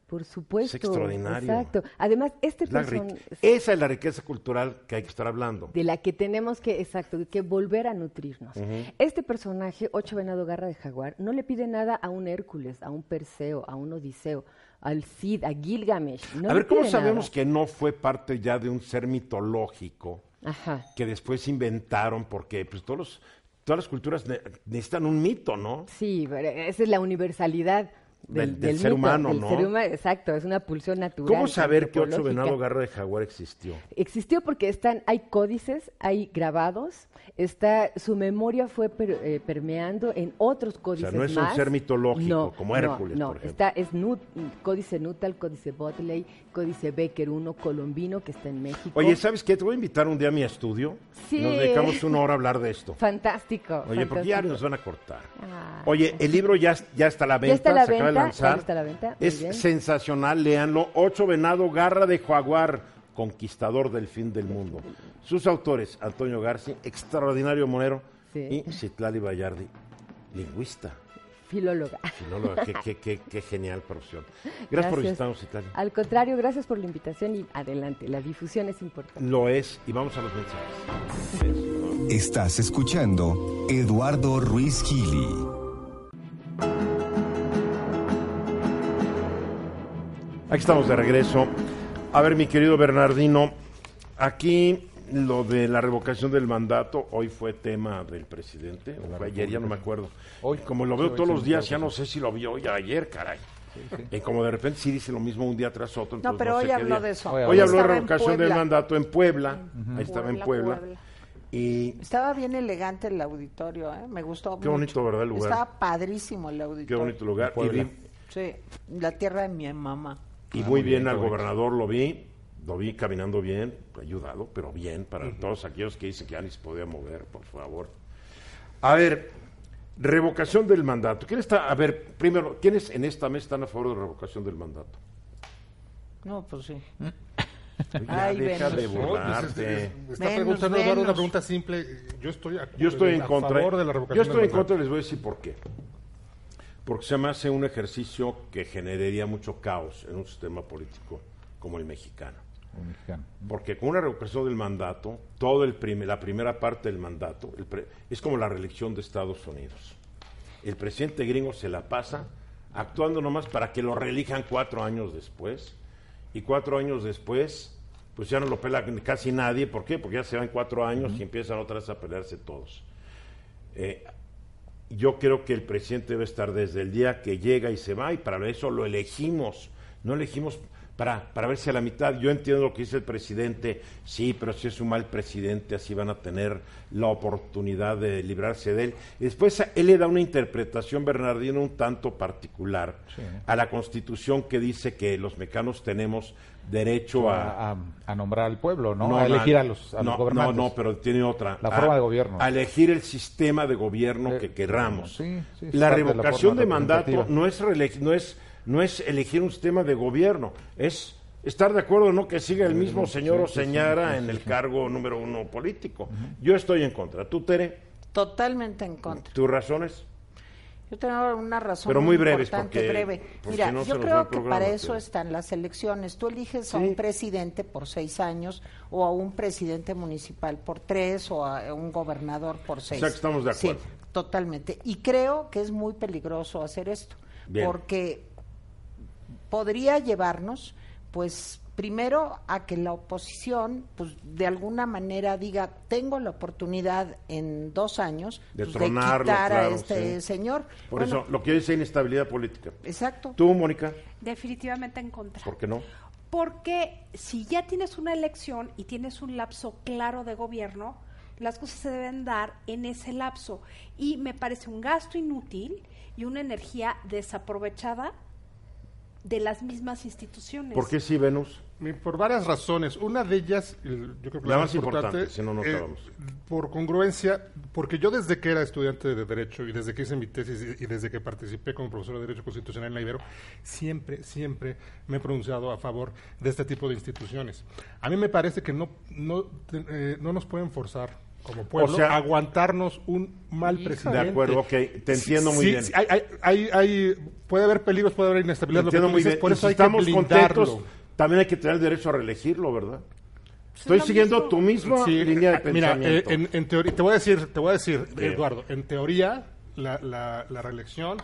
Por supuesto. extraordinario. Exacto. Además, este Es person- rique- Esa es la riqueza cultural que hay que estar hablando. de la que tenemos que, exacto, que volver a nutrirnos. Este personaje, Ocho Venado Garra de Jaguar, no le pide nada a un Hércules, a un Perseo, a un Odiseo, al Cid, a Gilgamesh. No a ver, ¿cómo sabemos nada. que no fue parte ya de un ser mitológico Ajá. que después inventaron? Porque pues, todos los- todas las culturas ne- necesitan un mito, ¿no? Sí, pero esa es la universalidad Del- del ser humano, del ¿no? ser humano, exacto, es una pulsión natural. ¿Cómo saber que ocho venado garra de jaguar existió? Existió porque están, hay códices, hay grabados, está, su memoria fue per- eh, permeando en otros códices no es un más. ser mitológico, No, como no, Hércules, no, por ejemplo. está, es Nut- códice Nuttall, códice Botley, códice Becker 1 colombino que está en México. Oye, ¿sabes qué? Te voy a invitar un día a mi estudio. Sí. Nos dedicamos una hora a hablar de esto. Fantástico. Oye, porque ya fantástico. nos van a cortar. Ah. Oye, el libro ya, ya está a la venta, está a la venta, lanzar. ya está a la venta, muy Es bien. sensacional, léanlo. Ocho Venado, Garra de Jaguar, conquistador del fin del mundo. Sus autores, Antonio Garci, extraordinario monero, Sí. y Citlali Bayardi, lingüista, Filóloga. filóloga. qué, qué- qué- qué genial profesión. Gracias, por visitarnos, Citlali. Al contrario, gracias por la invitación y adelante, la difusión es importante. Lo es, y vamos a los mensajes. Estás escuchando Eduardo Ruiz Gili. Aquí estamos de regreso. A ver, mi querido Bernardino, aquí lo de la revocación del mandato, hoy fue tema del presidente, o fue ayer, ya no me acuerdo. Hoy, como lo veo todos los días, ya no sé si lo vio hoy ayer, caray. Y como de repente sí dice lo mismo un día tras otro. No, pero sé hoy habló día. de eso. Hoy Hoy habló de revocación del mandato en Puebla, ahí estaba en Puebla. Y Estaba bien elegante el auditorio, ¿eh? me gustó Qué mucho. bonito, ¿verdad, el lugar? Estaba padrísimo el auditorio. qué bonito lugar. Y, Puebla. vi- Sí, la tierra de mi mamá. Y Ah, muy muy bien, bien, al gobernador lo vi, lo vi caminando bien, ayudado, pero bien, para todos aquellos que dicen que ya ni se podía mover, por favor. A ver, revocación del mandato. ¿Quién está, a ver, primero, ¿quiénes en esta mesa están a favor de la revocación del mandato? No, pues sí. Oye, Ay, deja Venus. de No, pues, burlarte. es- es- está preguntando una pregunta simple. Yo estoy a, Yo estoy en a contra. favor de la Yo revocación estoy del en contra y mandato. les voy a decir por qué. Porque se me hace un ejercicio que generaría mucho caos en un sistema político como el mexicano. Porque con una revocación del mandato, todo el prim- la primera parte del mandato es como la reelección de Estados Unidos. El presidente gringo se la pasa actuando nomás para que lo reelijan cuatro años después. Y cuatro años después, pues ya no lo pela casi nadie. ¿Por qué? Porque ya se van cuatro años y empiezan otra vez a pelearse todos. Eh, yo creo que el presidente debe estar desde el día que llega y se va y para eso lo elegimos. No elegimos para, para ver si a la mitad, yo entiendo lo que dice el presidente, sí, pero si es un mal presidente, así van a tener la oportunidad de librarse de él. Y después él le da una interpretación, Bernardino, un tanto particular a la constitución que dice que los mexicanos tenemos derecho a, a, nombrar al pueblo, ¿no? a elegir a los, a no, los gobernantes. No, no, pero tiene otra. La A- forma de gobierno. A elegir el sistema de gobierno Eh, que querramos. sí, sí, es la de revocación de mandato no es, no, es, no es elegir un sistema de gobierno, es estar de acuerdo no que siga el mismo señor o señora en el cargo número uno político. Yo estoy en contra. ¿Tú, Tere? Totalmente en contra. ¿Tus razones? Yo tengo una razón Pero muy breves, importante, porque- breve. porque Mira, no yo creo que para eso están las elecciones. Tú eliges a Sí. un presidente por seis años o a un presidente municipal por tres o a un gobernador por seis. sea que estamos de acuerdo. Sí, totalmente. Y creo que es muy peligroso hacer esto Bien. porque podría llevarnos, pues, primero a que la oposición, pues, de alguna manera diga, tengo la oportunidad en dos años De pues, tronarlo, quitar a este sí. señor. Por Bueno, eso, lo que dice inestabilidad política. Exacto. ¿Tú, Mónica? Definitivamente en contra. ¿Por qué no? Porque si ya tienes una elección y tienes un lapso claro de gobierno, las cosas se deben dar en ese lapso. Y me parece un gasto inútil y una energía desaprovechada de las mismas instituciones. ¿Por qué sí, Venus? Por varias razones. Una de ellas, el- yo creo que La la, más importante, si no, no eh, por congruencia, porque yo desde que era estudiante de Derecho y desde que hice mi tesis y, y desde que participé como profesor de Derecho Constitucional en la Ibero, siempre, siempre me he pronunciado a favor de este tipo de instituciones. A mí me parece que no, no, eh, no nos pueden forzar como pueblo sea- a aguantarnos un mal presidente. De acuerdo, ok, te entiendo muy Sí, bien. sí, hay, hay- hay- puede haber peligros, puede haber inestabilidad. lo que muy dices, bien. Por eso si hay que estamos blindarlo. contentos, también hay que tener el derecho a reelegirlo, ¿verdad? Estoy lo siguiendo mismo. tu misma Sí, línea de eh, Mira, pensamiento. eh, en, en teoría, te voy a decir, te voy a decir, Bien. Eduardo, en teoría la, la, la reelección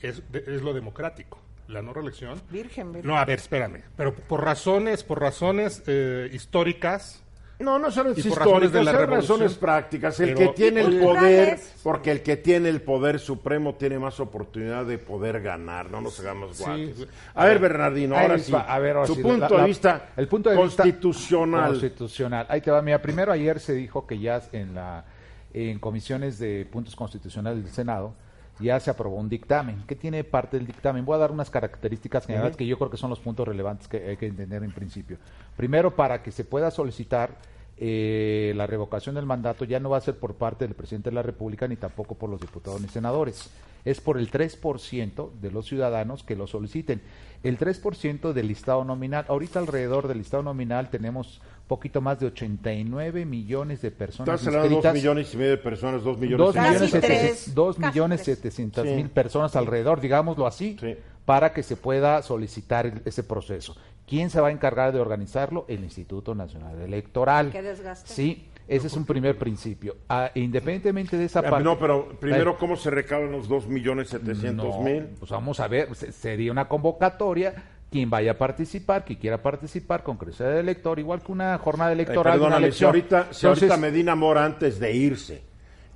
es, de- es lo democrático. La no reelección. Virgen, virgen. No, a ver, espérame. Pero por razones, por razones eh, históricas, No, no son por razones de la son razones prácticas. El que tiene el poder, porque el que tiene el poder supremo tiene más oportunidad de poder ganar, no nos hagamos Sí. guates. A ver, Bernardino, ahora sí. A ver, ahora tu sí, punto la- de vista el punto de vista constitucional. constitucional. Ahí te va. Mira, primero ayer se dijo que ya en la en comisiones de puntos constitucionales del Senado ya se aprobó un dictamen. ¿Qué tiene parte del dictamen? Voy a dar unas características generales que yo creo que son los puntos relevantes que hay que entender en principio. Primero, para que se pueda solicitar eh, la revocación del mandato ya no va a ser por parte del presidente de la República ni tampoco por los diputados ni senadores. Es por el 3% de los ciudadanos que lo soliciten. El 3% del listado nominal. Ahorita alrededor del listado nominal tenemos poquito más de 89 millones de personas Estás hablando de dos inscritas. millones y medio de personas, dos millones Dos y Casi millones, medio. tres. setecientos- dos Casi millones tres. setecientas Sí. mil personas alrededor, digámoslo así, Sí. para que se pueda solicitar el- ese proceso. ¿Quién se va a encargar de organizarlo? El Instituto Nacional Electoral. Qué desgaste. Sí, ese es un primer principio. Ah, independientemente de esa Ah, parte. No, pero primero, ¿cómo se recaudan los dos millones setecientos no, mil? Pues vamos a ver, se- sería una convocatoria. Quien vaya a participar, quien quiera participar con credencial de elector, igual que una jornada electoral. una perdóname, si ahorita, si Entonces, ahorita Medina Mora antes de irse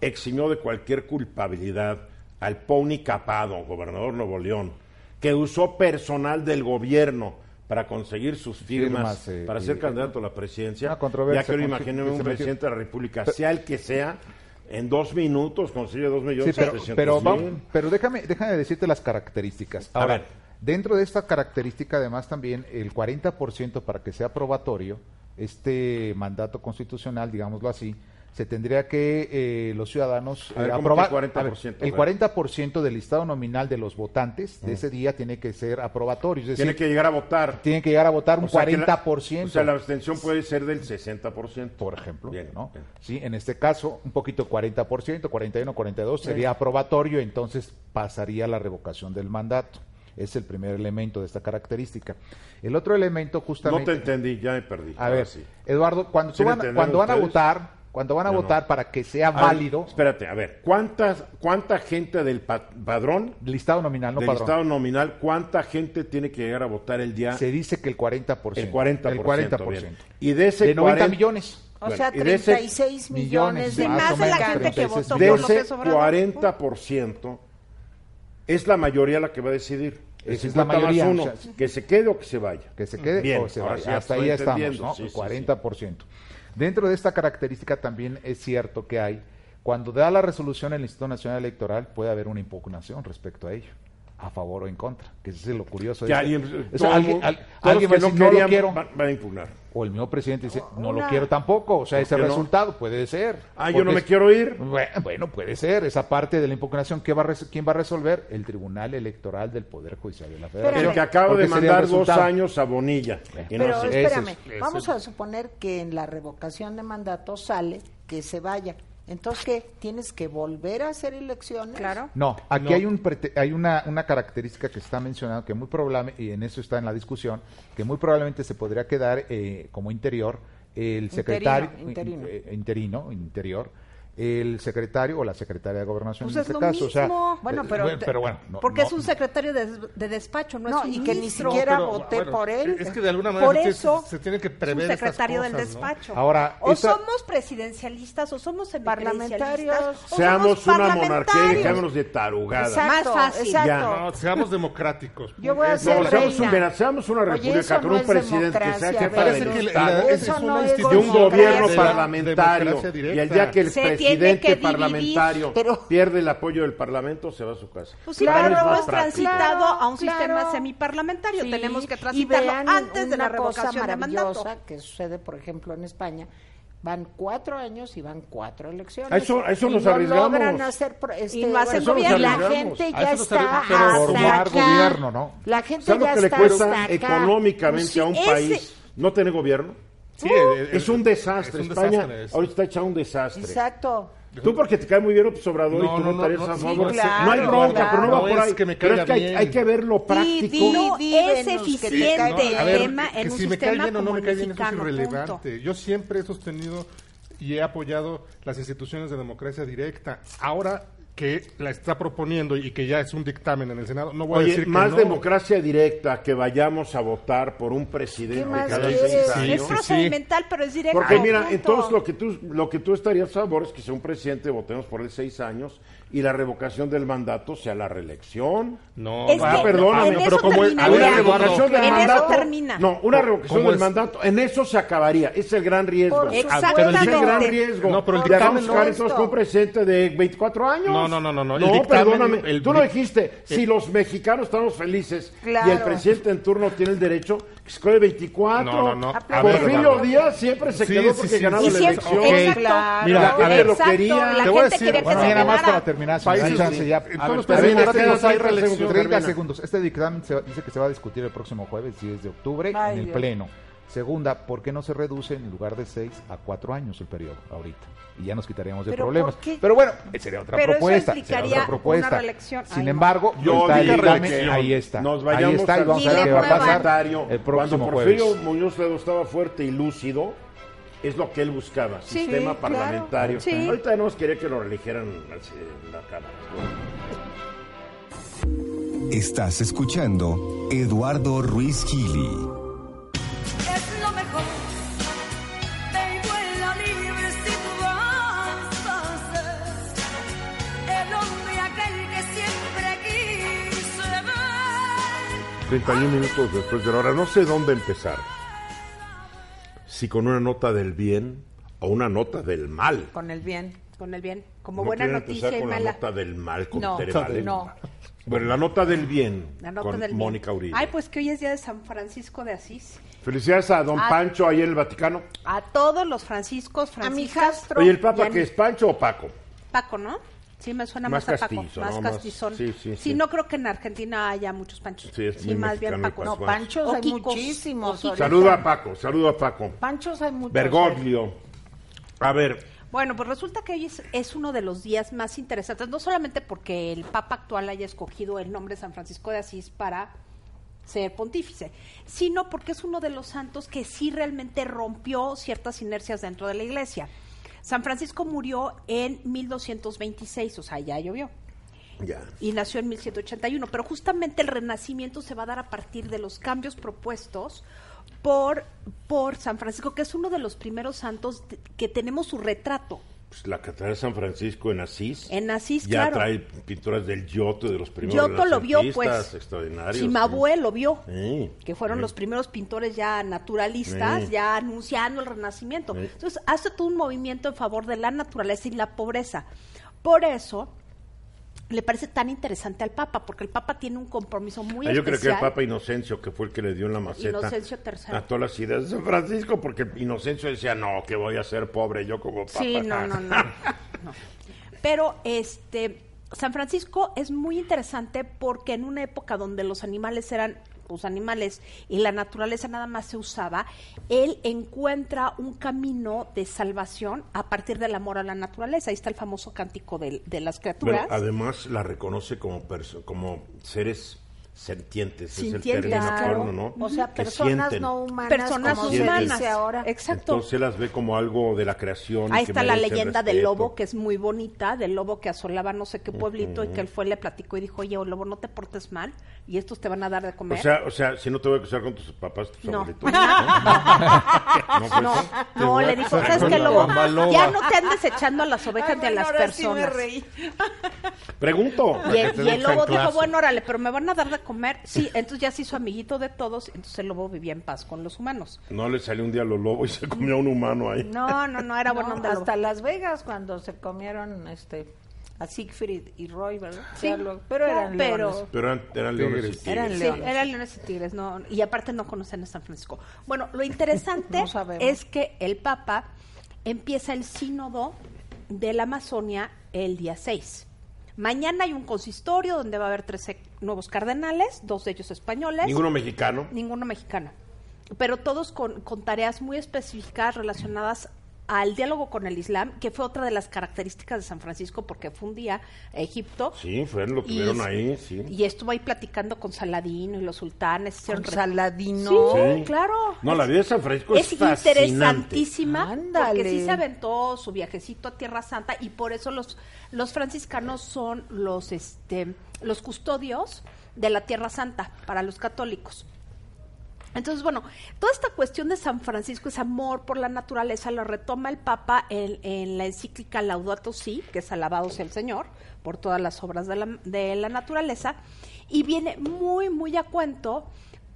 eximió de cualquier culpabilidad al Pony Capado, gobernador Nuevo León, que usó personal del gobierno para conseguir sus firmas, Firmas, eh, para ser candidato a la presidencia. Una ya quiero con- imaginarme que un se metió. presidente de la República, sea el que sea, en dos minutos consigue dos Sí, millones pero, setecientos pero, mil. vamos- pero déjame, déjame decirte las características. A ver. Dentro de esta característica, además, también el 40% para que sea probatorio, este mandato constitucional, digámoslo así, se tendría que eh, los ciudadanos eh, ¿cómo que aprobar 40%? a ver, el 40% del listado nominal de los votantes de ese día tiene que ser aprobatorio, es decir, Tiene que llegar a votar. tienen que llegar a votar un O sea que la- 40%. o sea, la abstención puede ser del 60%. por ejemplo, Bien, ¿no? bien. Sí, en este caso, un poquito 40%, 41, 42 sería aprobatorio, entonces pasaría la revocación del mandato. Es el primer elemento de esta característica. El otro elemento No justamente te entendí, ya me perdí. A Ahora ver, sí. Eduardo, cuando, ¿Sí tú van, cuando van a votar, cuando van a no. votar para que sea A ver, válido, espérate, a ver, ¿cuántas, ¿cuánta gente del pa- padrón, listado nominal, no del padrón, Estado nominal, cuánta gente tiene que llegar a votar el día? se dice que el 40%. el 40%. El 40%. bien. Y de ese de 90 40 millones. O Bueno, sea, y de ese- 36 millones de más más de la gente que 36 votó De por ese Obrador. 40% es la mayoría la que va a decidir. Esa es la 50 más mayoría, uno, o sea, que se quede o que se vaya. que se quede Bien, o se vaya. sí Hasta ahí estamos, ¿no? sí, 40%. Dentro de esta característica también es cierto que hay, cuando da la resolución el Instituto Nacional Electoral, puede haber una impugnación respecto a ello, a favor o en contra, que eso es lo curioso. de alguien, O sea, todo- alguien, al- todos alguien los va a que no decir, no lo quiero, van, van a impugnar. o el mismo presidente dice, no lo quiero tampoco, o sea, ese no? resultado puede ser. Ah, yo no me es- quiero ir. Bueno, puede ser, esa parte de la impugnación, ¿qué va a ¿quién va a resolver? El Tribunal Electoral del Poder Judicial de la Federación. El que acaba Porque de mandar dos años a Bonilla. Y no Pero sé. Espérame, es- vamos a suponer que en la revocación de mandato sale que se vaya. Entonces, ¿qué? ¿Tienes que volver a hacer elecciones? Claro. No, aquí No. hay un prete- hay una, una característica que está mencionando que muy probablemente, y en eso está en la discusión, que muy probablemente se podría quedar eh, como interior el secretario interino. eh, interino, interior, el secretario o la secretaria de gobernación Pues en es este lo caso. O sea, mismo. Bueno, eh, pero- pero bueno, no- Porque no- es un secretario de, de despacho, no, No, es un y que ni siquiera pero, voté bueno, por él. Es que de alguna manera Por se tiene- eso se, tiene que es un prever estas secretario del cosas, ¿no? despacho. Ahora, o esa- somos presidencialistas o somos Parlamentarios. o Seamos somos una monarquía y dejémonos de tarugadas. Exacto, Más fácil. exacto. Ya. No, seamos democráticos. Yo voy a ser No, seamos, reina. un, mira, seamos una república con un es presidente que sea jefe del de un gobierno parlamentario y el día que el Se tiene presidente que dividir. parlamentario Pero- pierde el apoyo del parlamento se va a su casa. Pues sí, Claro, pero hemos transitado a un Claro, sistema semiparlamentario. Sí, Tenemos que transitarlo antes de la revocación de mandato. maravillosa que sucede, por ejemplo, en España. Van cuatro años y van cuatro elecciones. A eso- a eso Y nos no arriesgamos. logran hacer este, Y no hacen gobierno. La gente ya está formar gobierno, ¿no? La gente ¿Sabes ya lo que le está cuesta hasta acá. económicamente Pues a un ese- país no tener gobierno? Sí, es un desastre. es un España desastre, es- ahorita está echado un desastre. Exacto. Tú porque te cae muy bien López Obrador y No, tú no, votarías no, a sí, favor. claro, no hay bronca, pero no va por No ahí. es que me pero es caiga que hay, bien. hay que ver lo práctico. di- No es eficiente el ver, tema en que un si me cae sistema bien o no me cae bien, eso es irrelevante. punto. Yo siempre he sostenido y he apoyado las instituciones de democracia directa. Ahora que la está proponiendo y que ya es un dictamen en el Senado, no voy a decir que más no. democracia directa que vayamos a votar por un ¿Qué presidente más cada seis Sí, es años. sí, procedimental, pero es directo. Porque mira, punto. entonces lo que tú lo que tú estarías a favor es que sea un presidente, votemos por él seis años y la revocación del mandato sea la reelección. No, Es Ah, que perdóname, en pero eso como el- terminaría. Una revocación del en mandato. eso termina. No, una revocación ¿Cómo del es? mandato. En eso se acabaría. Es el gran riesgo. Por Es supuesto. el gran Exactamente. riesgo. No, pero el dictamen no es con un presidente de 24 años. No, no, no, no, no, el No, dictamen, perdóname. el Tú lo dijiste. si los mexicanos estamos felices y el Claro. presidente en turno tiene el derecho, que se quede 24. No, no, no. Porfirio. Díaz siempre se Sí, quedó sí, porque sí, ganaba Y la elección. exacto. Claro. Mira, La a gente ver, lo quería. la Te voy a gente decir, quería que se terminar, Países- chance ya. A ver, latinos hay 30 reelección, 30 Carmina. segundos. Este dictamen se va- dice que se va a discutir el próximo jueves, 10 de octubre, Ay, en el Dios. Pleno. Segunda, ¿por qué no se reduce en lugar de 6 a 4 años el periodo ahorita? Y ya nos quitaríamos de ¿Pero problemas. por qué? Pero bueno, sería otra Pero eso propuesta. sería implicaría otra propuesta. una reelección. Sin Ay, embargo, Yo está el ahí está. Nos ahí vayamos está y vamos a ver qué va a pasar el Cuando próximo Porfirio jueves. Muñoz Ledo estaba fuerte y lúcido, es lo que él buscaba, Sí, sistema sí, parlamentario. claro. Sí. Ahorita no nos quería que lo religieran en la Cámara. Estás escuchando Eduardo Ruiz Gili. es lo mejor. Te vuela libre si tú vas a ser el hombre aquel que siempre quise ver. 31 minutos después de la hora. No sé dónde empezar. Si con una nota del bien o una nota del mal. Con el bien. Con el bien. Como No buena noticia y con la mala. nota del mal con No, Tere no. Bueno, la nota del bien La nota con del bien. Mónica Uribe. Ay, pues que hoy es día de San Francisco de Asís. Felicidades a don Ah. Pancho ahí en el Vaticano. A todos los franciscos, A mi franciscas. hijastro. Oye, ¿el Papa que mi- es Pancho o Paco? Paco, ¿no? Sí, me suena Más más, a Paco, castizo, más ¿no? Más- castizón. sí, sí, sí. no creo que en Argentina haya muchos panchos. Sí, es muy más bien Paco. No, panchos O hay Kikos. muchísimos. Saludo a Paco, saludo a Paco. Panchos hay muchos. Bergoglio. A ver, Bueno, pues resulta que hoy es, es uno de los días más interesantes, no solamente porque el Papa actual haya escogido el nombre de San Francisco de Asís para ser pontífice, sino porque es uno de los santos que sí realmente rompió ciertas inercias dentro de la iglesia. San Francisco murió en 1226, o sea, ya llovió. ya. y nació en 1781, pero justamente el renacimiento se va a dar a partir de los cambios propuestos por, por San Francisco, que es uno de los primeros santos que tenemos su retrato. Pues la Catedral de San Francisco en Asís. En Asís, ya claro. trae pinturas del Giotto, de los primeros Giotto lo vio, pues. extraordinarios. Cimabue lo vio, Sí. que fueron Sí. los primeros pintores ya naturalistas, Sí. ya anunciando el renacimiento. Sí. Entonces hace todo un movimiento en favor de la naturaleza y la pobreza. Por eso le parece tan interesante al Papa, porque el Papa tiene un compromiso muy Ah, yo creo que especial. el Papa Inocencio, que fue el que le dio en la maceta Inocencio III. a todas las ideas de San Francisco, porque Inocencio decía, no, que voy a ser pobre yo como Papa. Sí, no, no, no. no. Pero este San Francisco es muy interesante porque en una época donde los animales eran los animales y la naturaleza nada más se usaba, él encuentra un camino de salvación a partir del amor a la naturaleza. Ahí está el famoso cántico de, de las criaturas. además la reconoce como, como seres sentientes, Sintientes, es el término claro. porno, ¿no? O sea, Que personas sienten. no humanas. Personas como se humanas. dice ahora. Exacto. Entonces las ve como algo de la creación. Ahí que está la leyenda del lobo, que es muy bonita, del lobo que asolaba no sé qué pueblito y que él fue, le platicó y dijo, oye, lobo, no te portes mal y estos te van a dar de O comer. sea, o sea, si no te voy a acusar con tus papás, tus No. abuelitos. No, pues, No, Te no, le dijo, ¿sabes qué, lobo? bomba loba". Ya no te andes echando a las ovejas Ay, ni a bueno, las ahora sí me personas. reí. Pregunto. y y el lobo dijo, bueno, órale, pero me van a dar de comer. Sí, entonces ya se hizo amiguito de todos, entonces el lobo vivía en paz con los humanos. No le salió un día a los lobos y se comió a un humano ahí. No, no, no, era bueno No, hasta Las Vegas cuando se comieron este a Siegfried y Roy, ¿verdad? Sí, lo- pero eran pero- leones. Pero eran, eran leones y Tigres. Eran Sí, leones. eran leones y tigres, no, y aparte no conocen a San Francisco. Bueno, lo interesante No es que el Papa empieza el sínodo de la Amazonia el día 6. Mañana hay un consistorio donde va a haber 13 nuevos cardenales, dos de ellos españoles. Ninguno mexicano. Ninguno mexicano. Pero todos con, con tareas muy específicas relacionadas al diálogo con el Islam, que fue otra de las características de San Francisco, porque fue un día a Egipto. Sí, fueron, lo tuvieron y, ahí, sí. Y estuvo ahí platicando con Saladino y los sultanes. Con Saladino. Sí, Sí. claro. No, la vida de San Francisco es, es interesantísima Ándale. porque sí se aventó su viajecito a Tierra Santa y por eso los los franciscanos son los este los custodios de la Tierra Santa para los católicos. Entonces, bueno, toda esta cuestión de San Francisco, ese amor por la naturaleza, lo retoma el Papa en, la encíclica Laudato Si, que es alabado sea el Señor por todas las obras de la naturaleza, y viene muy, muy a cuento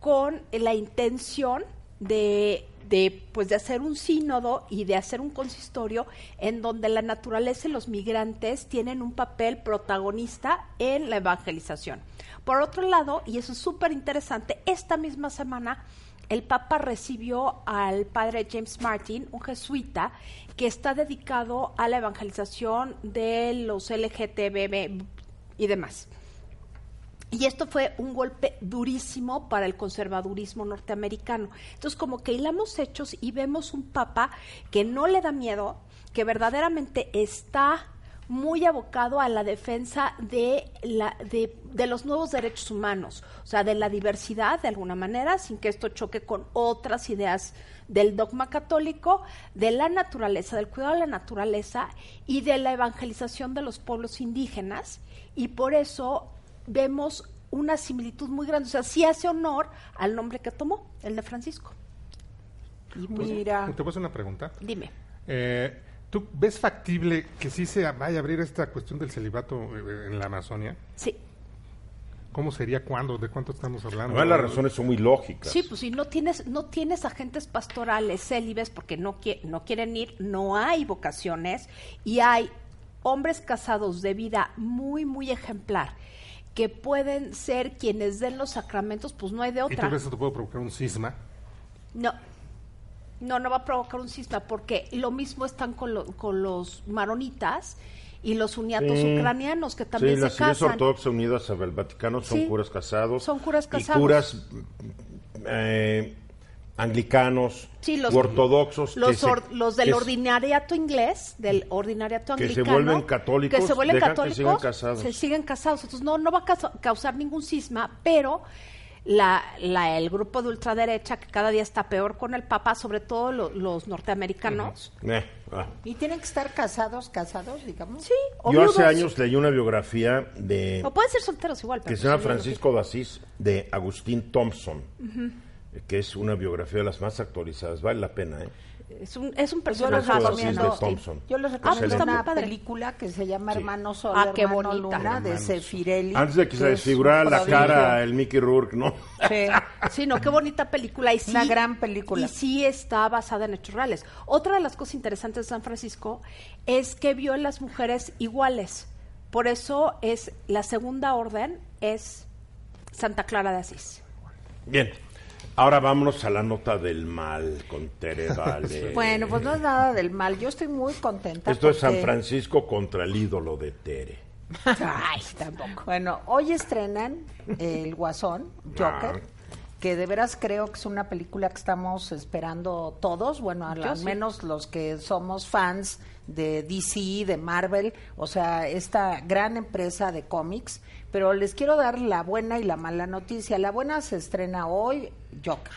con la intención de, de, pues, de hacer un sínodo y de hacer un consistorio en donde la naturaleza y los migrantes tienen un papel protagonista en la evangelización. Por otro lado, y eso es súper interesante, esta misma semana el Papa recibió al padre James Martin, un jesuita que está dedicado a la evangelización de los LGTB y demás. Y esto fue un golpe durísimo para el conservadurismo norteamericano. Entonces, como que hilamos hechos y vemos un papa que no le da miedo, que verdaderamente está muy abocado a la defensa de, la, de, de, los nuevos derechos humanos, o sea, de la diversidad de alguna manera, sin que esto choque con otras ideas del dogma católico, de la naturaleza, del cuidado de la naturaleza y de la evangelización de los pueblos indígenas. Y por eso vemos una similitud muy grande, o sea, sí hace honor al nombre que tomó, el de Francisco. Y mira, ¿Te puedo hacer una pregunta? Dime. Eh, ¿Tú ves factible que sí se vaya a abrir esta cuestión del celibato eh, en la Amazonia? Sí. ¿Cómo sería? ¿Cuándo? ¿De cuánto estamos hablando? Además, las razones son muy lógicas. Sí, pues si no tienes, no tienes agentes pastorales célibes porque no, qui- no quieren ir, no hay vocaciones y hay hombres casados de vida muy, muy ejemplar que pueden ser quienes den los sacramentos, pues no hay de ¿Y otra. tú ves que te puede provocar un cisma? No. No, no va a provocar un cisma porque lo mismo están con, lo- con los maronitas y los uniatos Sí. ucranianos que también sí, se las iglesias casan. ortodoxas unidas al Vaticano son Sí, curas casados. son curas Y casados. curas eh, anglicanos Sí, los, u ortodoxos los, que, se- or- los del que, ordinariato inglés, del ordinariato Que se anglicano, vuelven católicos, que se vuelven que católicos, sigan casados. se siguen casados. Entonces no, no va a causa- causar ningún cisma, pero la, la- el grupo de ultraderecha que cada día está peor con el Papa, sobre todo lo- los norteamericanos. Eh, ah. ¿Y tienen que estar casados, casados, digamos? Sí, o Yo hace años leí una biografía de O pueden ser solteros igual. que pero se llama que- Francisco de Asís de Agustín Thompson, que es una biografía de las más actualizadas. Vale la pena, ¿eh? Es un, es un Pues yo les personaje. Francisco de Asís de recomiendo, Thompson. yo les Ah, recomiendo está muy una película que se llama Sí. Hermano Sol, Ah, qué Hermano bonita. Luna, de. Sefirelli. Antes de que se desfigurara la cara el Mickey Rourke, ¿no? Sí. Sí, no, qué bonita película. Y sí, Una gran película. Y sí está basada en hechos reales. Otra de las cosas interesantes de San Francisco es que vio en las mujeres iguales. Por eso es la segunda orden es Santa Clara de Asís. Bien. Ahora vámonos a la nota del mal con Tere Vale. Bueno, pues no es nada del mal. Yo estoy muy contenta. Esto es San porque- Francisco contra el ídolo de Tere. Ay, tampoco. Bueno, hoy estrenan El Guasón, Joker, Ah. que de veras creo que es una película que estamos esperando todos, bueno, al, al sí. menos los que somos fans de DC, de Marvel, o sea, esta gran empresa de cómics, pero les quiero dar la buena y la mala noticia. La buena se estrena hoy, Joker.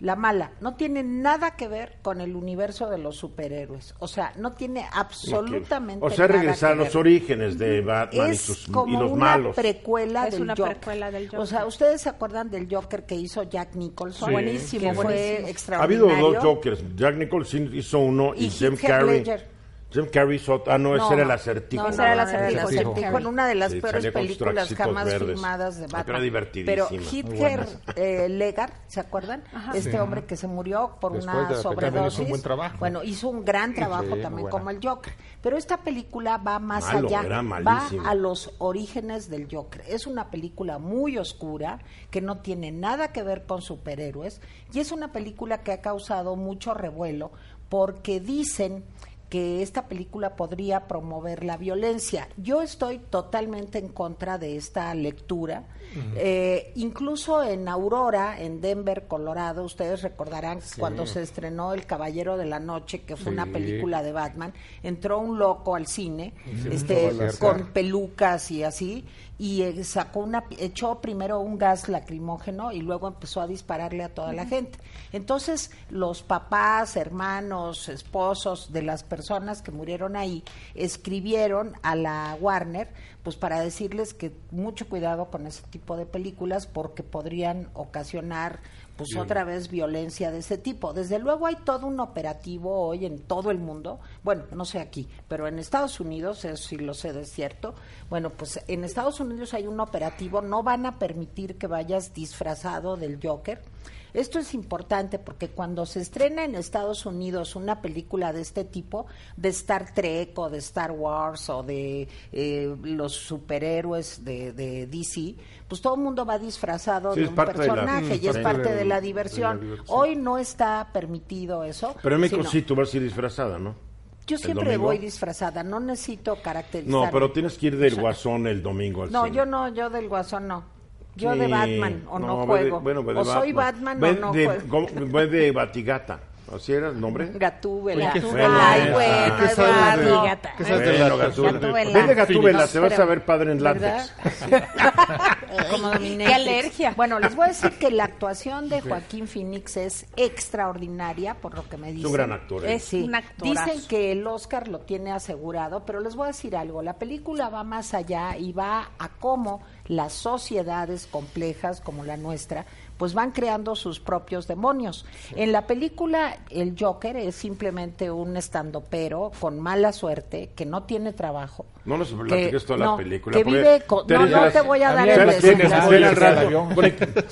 La mala no tiene nada que ver con el universo de los superhéroes, o sea, no tiene absolutamente O sea, nada regresar a los ver orígenes de Batman y, los una malos. precuela Es del una Joker. precuela del Joker. O sea, ¿ustedes se acuerdan del Joker que hizo Jack Nicholson? Sí. Buenísimo, que fue buenísimo. Ha extraordinario. habido dos Jokers. Jack Nicholson hizo uno y, Y Jim Carrey. Ledger. Jim Carrey hizo. Ah, no, ese era el acertijo. No, Ese no, era el no, acertijo, el acertijo en una de las Sí, peores películas jamás verdes. filmadas de Ay, pero Batman. divertidísima. Pero Hitler eh, Legar, ¿se acuerdan? Este hombre que se murió por Después una sobredosis. hizo un buen trabajo. Bueno, hizo un gran trabajo muy también buena. como el Joker. Pero esta película va más Malo, allá. era Va a los orígenes del Joker. Es una película muy oscura que no tiene nada que ver con superhéroes y es una película que ha causado mucho revuelo porque dicen que esta película podría promover la violencia. Yo estoy totalmente en contra de esta lectura. Eh, incluso en Aurora, en Denver, Colorado, ustedes recordarán cuando se estrenó El Caballero de la Noche, que fue una película de Batman, entró un loco al cine, Sí, este, con pelucas y así, y eh, sacó una, echó primero un gas lacrimógeno y luego empezó a dispararle a toda la gente. Entonces, los papás, hermanos, esposos de las personas que murieron ahí escribieron a la Warner, pues para decirles que mucho cuidado con ese tipo de películas porque podrían ocasionar pues otra vez violencia de ese tipo. Desde luego hay todo un operativo hoy en todo el mundo, bueno, no sé aquí, pero en Estados Unidos, eso sí lo sé de cierto, bueno, pues en Estados Unidos hay un operativo, no van a permitir que vayas disfrazado del Joker. Esto es importante porque cuando se estrena en Estados Unidos una película de este tipo, de Star Trek o de Star Wars o de eh, los superhéroes de, de DC, pues todo el mundo va disfrazado Sí, de un parte de la- personaje y es parte de, la diversión. Hoy no está permitido eso. Pero en México sino- sí, tú vas a ir disfrazada, ¿no? Yo ¿El siempre voy disfrazada, no necesito caracterizar. No, pero tienes que ir del guasón el domingo al No, cine. yo no, yo del guasón no. Yo de Batman o no, de- juego. bueno, o soy Batman Ve o no juego. Ve de Batigata. ¿Así era el nombre? Gatúbela. Ay, bueno, ¿Qué sabes de- Eduardo. qué sabes de Bueno, la- Gatúbela. Gatúbela. Ve de Gatúbela, te vas a ver padre en látex. Como Qué alergia. Bueno, les voy a decir que la actuación de Joaquín Phoenix es extraordinaria, por lo que me dicen. un gran actor, ¿eh? Es Sí, un actorazo. dicen que el Oscar lo tiene asegurado, pero les voy a decir algo, la película va más allá y va a cómo las sociedades complejas como la nuestra pues van creando sus propios demonios. En la película el Joker es simplemente un estandopero con mala suerte que no tiene trabajo. No nos que- platiques toda la no, película. Que vive con, no, no las- te voy a a dar el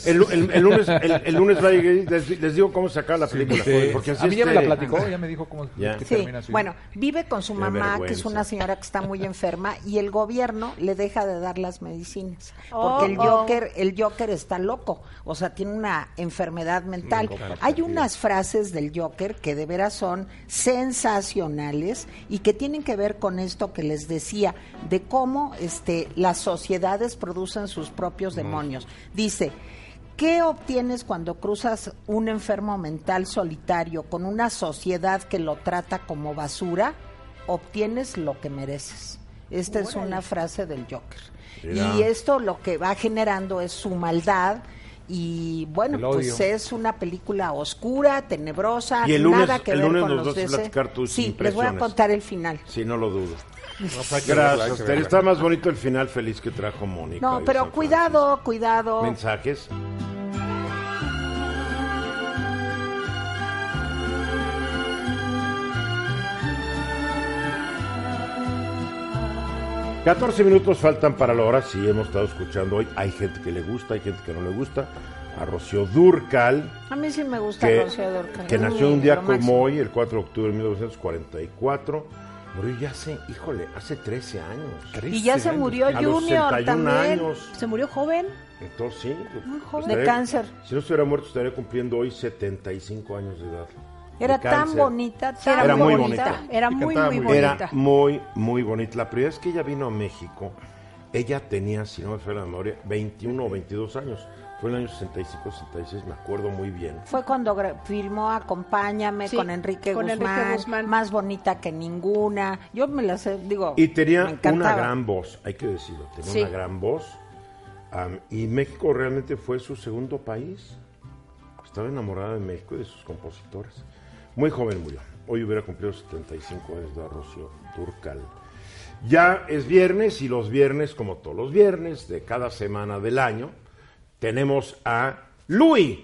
El, el- el lunes, el, el lunes va a ir- les, les digo cómo sacar la película. Porque así a mí ya me la este- platicó, ya me dijo cómo Ya. que Sí, termina así. bueno, vive con su Qué mamá, que es una señora que está muy enferma, y el gobierno le deja de dar las medicinas. Oh, Porque el oh. Joker, el Joker está loco. O sea, tiene una enfermedad mental. Hay unas frases del Joker que de veras son sensacionales y que tienen que ver con esto que les decía, de cómo este, las sociedades producen sus propios demonios. Dice, ¿Qué obtienes cuando cruzas un enfermo mental solitario con una sociedad que lo trata como basura? Obtienes lo que mereces. Esta es una frase del Joker. Mira. Y esto lo que va generando es su maldad. Y bueno, pues es una película oscura, tenebrosa, Y el lunes- nada que el ver lunes con nos los vas a platicar tus Sí, les voy a contar el final. Sí, no lo dudo. No, pues Gracias. verla. está más bonito el final feliz que trajo Mónica. No, pero cuidado, cuidado. Mensajes. Catorce minutos faltan para la hora. Sí, hemos estado escuchando hoy. Hay gente que le gusta, hay gente que no le gusta. A Rocío Durcal, A mí sí me gusta que, Rocío Dúrcal. que nació un día como máximo. hoy, el 4 de octubre de 1944. Murió ya hace, híjole, hace 13 años. Y ya se murió A los Junior 61 también. años. Se murió joven. Entonces sí. pues, Muy joven. estaría- De cáncer. Si no estuviera muerto, estaría cumpliendo hoy 75 años de edad. Era tan bonita, tan Era muy bonita. bonita. Era muy, muy bonita. Era muy, muy bonita. La primera vez que ella vino a México, ella tenía, si no me falla la memoria, 21 o 22 años. Fue en el año 65, 66, me acuerdo muy bien. Fue cuando filmó Acompáñame Sí, con Enrique con Guzmán, Enrique Guzmán. más bonita que ninguna. Yo me la sé, digo. Y tenía me una gran voz, hay que decirlo, tenía Sí. una gran voz. am, y México realmente fue su segundo país. Estaba enamorada de México y de sus compositores. Muy joven murió. Hoy hubiera cumplido 75 años de Rocío Turcal. Ya es viernes y los viernes, como todos los viernes de cada semana del año, tenemos a Luis,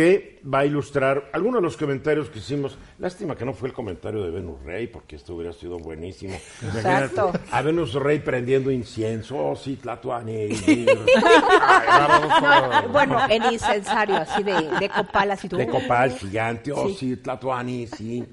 que va a ilustrar algunos de los comentarios que hicimos. Lástima que no fue el comentario de Venus Rey, porque esto hubiera sido buenísimo. Exacto. Imagínate A Venus Rey prendiendo incienso, oh, sí, Tlatuani. Bueno, en incensario, así de, de copal, así tú. De copal gigante, oh, sí, Tlatuani, sí.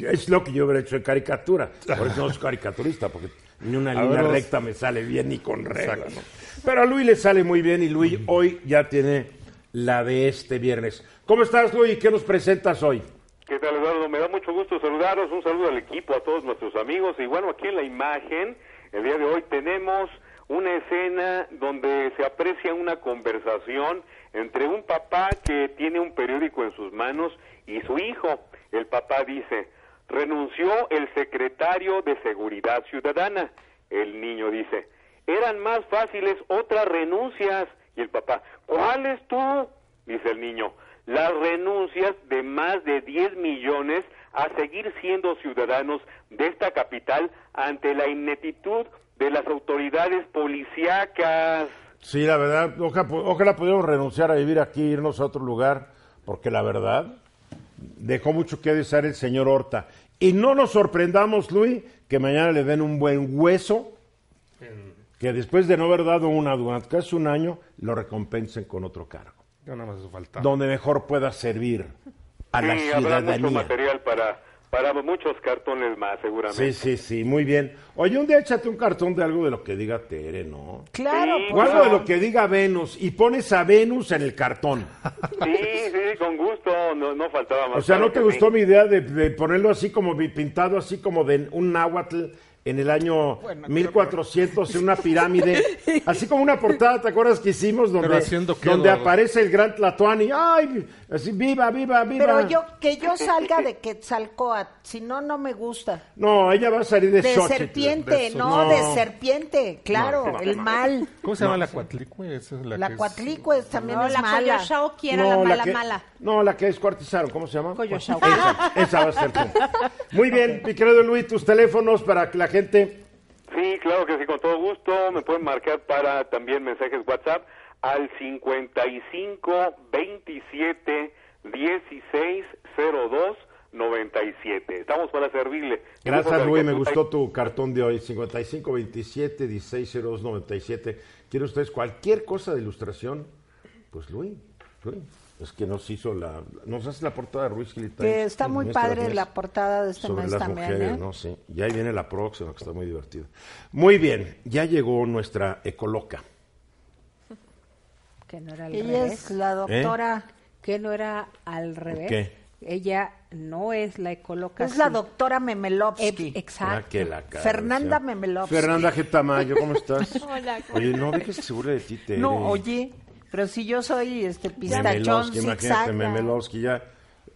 Es lo que yo hubiera hecho en caricatura. Por eso no soy caricaturista, porque ni una A línea ver, recta me sale bien ni con regla. ¿no? Pero a Luis le sale muy bien y Luis hoy ya tiene la de este viernes. ¿Cómo estás, Luis? ¿Qué nos presentas hoy? ¿Qué tal, Eduardo? Me da mucho gusto saludaros. Un saludo al equipo, a todos nuestros amigos. Y bueno, aquí en la imagen, el día de hoy tenemos una escena donde se aprecia una conversación entre un papá que tiene un periódico en sus manos y su hijo. El papá dice, renunció el secretario de Seguridad Ciudadana. El niño dice, eran más fáciles otras renuncias. Y el papá, ¿cuáles tú? Dice el niño, las renuncias de más de 10 millones a seguir siendo ciudadanos de esta capital ante la ineptitud de las autoridades policíacas. Sí, la verdad, ojalá, ojalá renunciar a vivir aquí, irnos a otro lugar, porque la verdad dejó mucho que desear el señor Horta. Y no nos sorprendamos, Luis, que mañana le den un buen hueso, que después de no haber dado una durante casi un año, lo recompensen con otro cargo, Ya nada más eso faltaba. donde mejor pueda servir a la sí, habrá mucho ciudadanía. material para, para muchos cartones más, seguramente. Sí, sí, sí, muy bien. Oye, un día échate un cartón de algo de lo que diga Tere, ¿no? Claro, Sí, O pues, algo de lo que diga Venus y pones a Venus en el cartón. Sí, sí, con gusto, no, no faltaba más. O sea, ¿no te gustó sí. mi idea de, de ponerlo así como pintado así como de un náhuatl en el año 1400 en una pirámide? Así como una portada, ¿te acuerdas que hicimos donde, Pero haciendo qué, donde aparece el gran Tlatuani? ¡Ay! Así, viva, viva, viva. pero yo, que yo salga de Quetzalcoatl, si no, no me gusta. No, ella va a salir de, De Xochitl. serpiente, de no, no. de serpiente, claro, No, el mal. ¿Cómo se llama la cuatlicue? Esa es la, La que es- cuatlicue también No, es la mala. Coyoshao era No, la la mala que- mala. No, la que descuartizaron, ¿cómo se llama? Coyoshao. Esa, esa va a ser tú. Muy bien, mi querido Luis, tus teléfonos para que la gente... Sí, claro que sí, con todo gusto. Me pueden marcar para también mensajes WhatsApp al 55 27 16 02 97. Estamos para servirle. Gracias, Luis, me gustó tu cartón de hoy, 55 27 16 02 97. ¿Quieren ustedes cualquier cosa de ilustración? Pues Luis, Luis, es que nos hizo la... Nos hace la portada de Ruiz Gil Que está muy padre mes la portada de este sobre mes las también, mujeres, ¿eh? ¿no? Sí, y ahí viene la próxima, que está muy divertida. Muy bien, ya llegó nuestra ecoloca. Que no era al Ella revés. es la doctora. Que no era al revés. ¿Qué? Ella no es la ecóloga. Es la doctora Memelovsky. Eh, exacto. Ah, que la cara, Fernanda. Memelovsky. Fernanda G. Tamayo, ¿cómo estás? Hola, ¿cómo Oye, no dejes que se burle de ti, Tere. No, oye, pero si yo soy este pistachón, Memelowski, imagínate. Memelowski ya,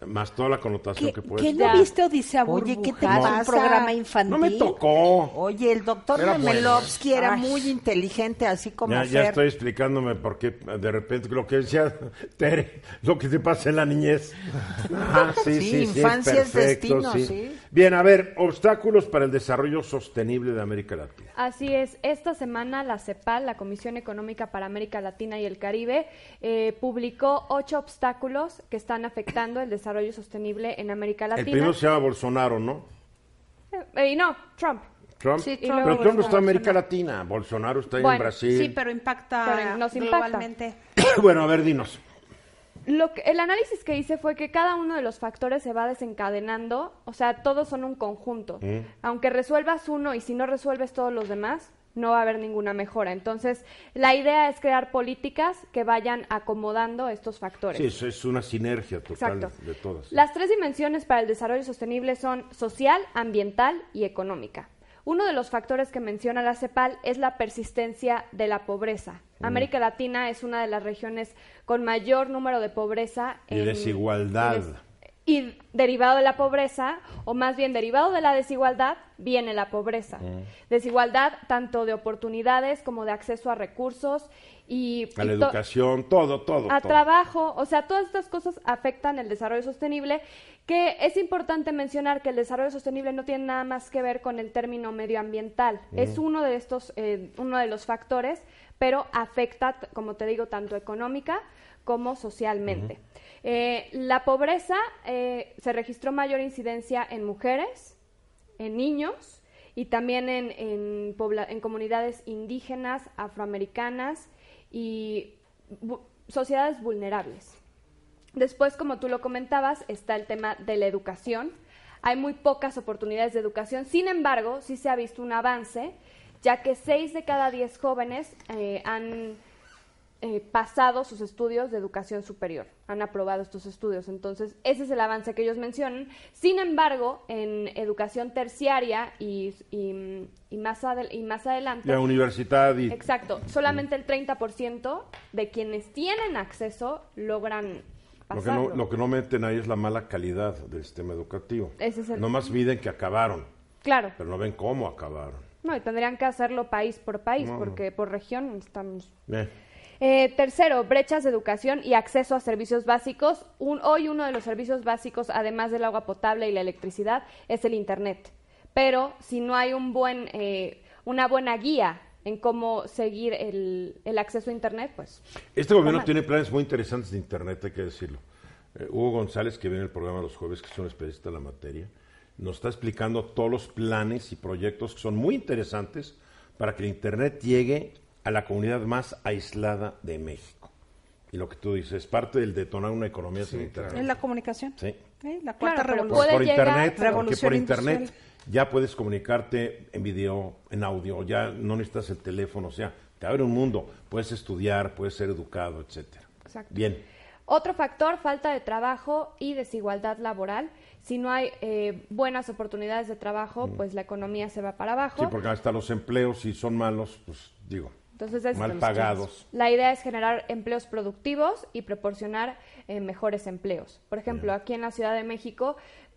más toda la connotación ¿Qué, que puede qué no viste Odisea Oye, ¿qué te pasa? Un programa infantil. No me tocó. Oye, el doctor Era bueno. Era Ay. muy inteligente, así como Ya, ya Fer. estoy explicándome por qué de repente lo que decía Tere, lo que te pasa en la niñez. Sí, Sí, sí, sí, infancia es perfecto, destino, sí. Bien, a ver, obstáculos para el desarrollo sostenible de América Latina. Así es, esta semana la CEPAL, la Comisión Económica para América Latina y el Caribe, eh, publicó ocho obstáculos que están afectando el desarrollo sostenible en América El Latina. primero se llama Bolsonaro, ¿no? Eh, y no, Trump. Trump. Sí, Pero Trump. Trump no está en América. Latina. Bolsonaro está en Bueno, Brasil. Sí, pero impacta Pero nos impacta. globalmente. bueno, a ver, dinos. Lo que- el análisis que hice fue que cada uno de los factores se va desencadenando, o sea, todos son un conjunto. Mm. Aunque resuelvas uno y si no resuelves todos los demás, no va a haber ninguna mejora. Entonces, la idea es crear políticas que vayan acomodando estos factores. Sí, eso es una sinergia total Exacto. de todas. Las tres dimensiones para el desarrollo sostenible son social, ambiental y económica. Uno de los factores que menciona la CEPAL es la persistencia de la pobreza. América Latina es una de las regiones con mayor número de pobreza Y desigualdad. Y derivado de la pobreza, o más bien derivado de la desigualdad, viene la pobreza. Desigualdad tanto de oportunidades como de acceso a recursos y, A la y to- educación, todo, todo. a todo. trabajo, o sea, todas estas cosas afectan el desarrollo sostenible, que es importante mencionar que el desarrollo sostenible no tiene nada más que ver con el término medioambiental, es uno de estos, eh, uno de los factores, pero afecta, como te digo, tanto económica como socialmente. Eh, la pobreza eh, se registró mayor incidencia en mujeres, en niños y también en, en, comunidades indígenas, afroamericanas y bu- sociedades vulnerables. Después, como tú lo comentabas, está el tema de la educación. Hay muy pocas oportunidades de educación, sin embargo, sí se ha visto un avance, ya que 6 de cada 10 jóvenes eh, han eh, pasado sus estudios de educación superior, han aprobado estos estudios. Entonces, ese es el avance que ellos mencionan. Sin embargo, en educación terciaria y, y- y más, adel- y más adelante, La universidad y... exacto, solamente el 30% de quienes tienen acceso logran Lo que, no, lo que no meten ahí es la mala calidad del sistema educativo. Ese es el- No más piden que acabaron, Claro, pero no ven cómo acabaron. no, y tendrían que hacerlo país por país, porque por región estamos Eh, Eh, tercero, brechas de educación y acceso a servicios básicos. Un- hoy uno de los servicios básicos, además del agua potable y la electricidad, es el Internet. Pero si no hay un buen, eh, una buena guía en cómo seguir el, el acceso a Internet, pues Este gobierno tiene planes muy interesantes de Internet, hay que decirlo. Eh, Hugo González, que viene el programa los jueves, que es un especialista en la materia, nos está explicando todos los planes y proyectos que son muy interesantes para que el Internet llegue a la comunidad más aislada de México. Y lo que tú dices, parte del detonar una economía sin Internet. Es la comunicación. Sí. ¿eh? La cuarta Claro, revolución. Por, internet, porque por internet industrial. ya puedes comunicarte en video, en audio, ya no necesitas el teléfono, o sea, te abre un mundo, puedes estudiar, puedes ser educado, etcétera. Exacto. Bien. Otro factor, falta de trabajo y desigualdad laboral. Si no hay eh, buenas oportunidades de trabajo, pues la economía se va para abajo. Mm. Sí, porque hasta los empleos, si son malos, pues digo, Entonces es- mal pagados. La idea es generar empleos productivos y proporcionar eh, mejores empleos. Por ejemplo, aquí en la Ciudad de México,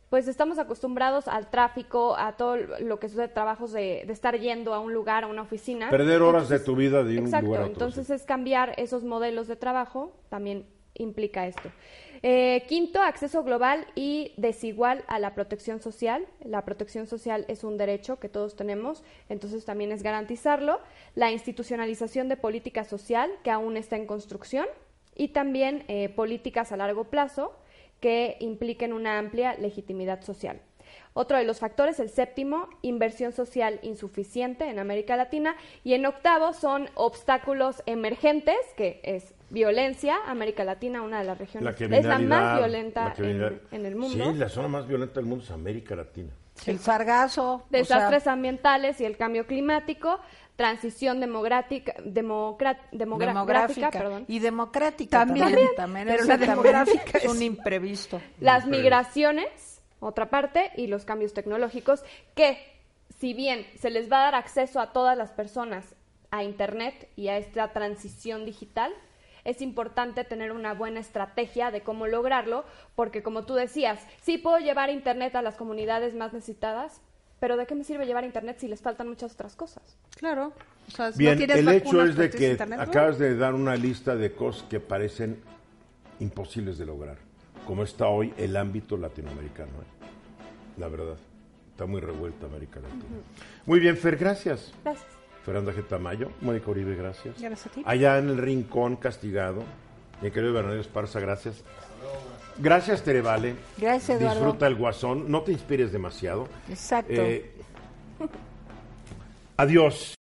pues estamos acostumbrados al tráfico, a todo lo que sucede, trabajos de, de estar yendo a un lugar, a una oficina. Perder horas de tu vida de un Exacto, lugar a otro. entonces sí. es cambiar esos modelos de trabajo, también implica esto. Eh, quinto, acceso global y desigual a la protección social. La protección social es un derecho que todos tenemos, entonces también es garantizarlo. La institucionalización de política social, que aún está en construcción, y también eh, políticas a largo plazo que impliquen una amplia legitimidad social. Otro de los factores, el séptimo, inversión social insuficiente en América Latina. Y en octavo son obstáculos emergentes, que es violencia. América Latina, una de las regiones, La es la más violenta la en, en el mundo. Sí, la zona más violenta del mundo es América Latina. El sargazo. o Desastres sea, ambientales y el cambio climático, transición democrática, demográfica gráfica, perdón. y democrática También. también. también, Pero la demográfica es- un imprevisto. Las migraciones, otra parte, y los cambios tecnológicos, que si bien se les va a dar acceso a todas las personas a Internet y a esta transición digital, es importante tener una buena estrategia de cómo lograrlo, porque como tú decías, sí puedo llevar Internet a las comunidades más necesitadas, pero ¿de qué me sirve llevar Internet si les faltan muchas otras cosas? Claro. O sea, si Bien, no tienes el hecho es de que acabas de dar una lista de cosas que parecen imposibles de lograr, como está hoy el ámbito latinoamericano. ¿eh? La verdad, está muy revuelta América Latina. Muy bien, Fer, gracias. Gracias. Fernanda G. Tamayo, Mónica Uribe, gracias. Gracias a ti. Allá en el rincón castigado, mi querido Bernardo Esparza, gracias. Gracias, Terevale. Gracias, Eduardo. Disfruta el guasón, no te inspires demasiado. Exacto. Eh, adiós.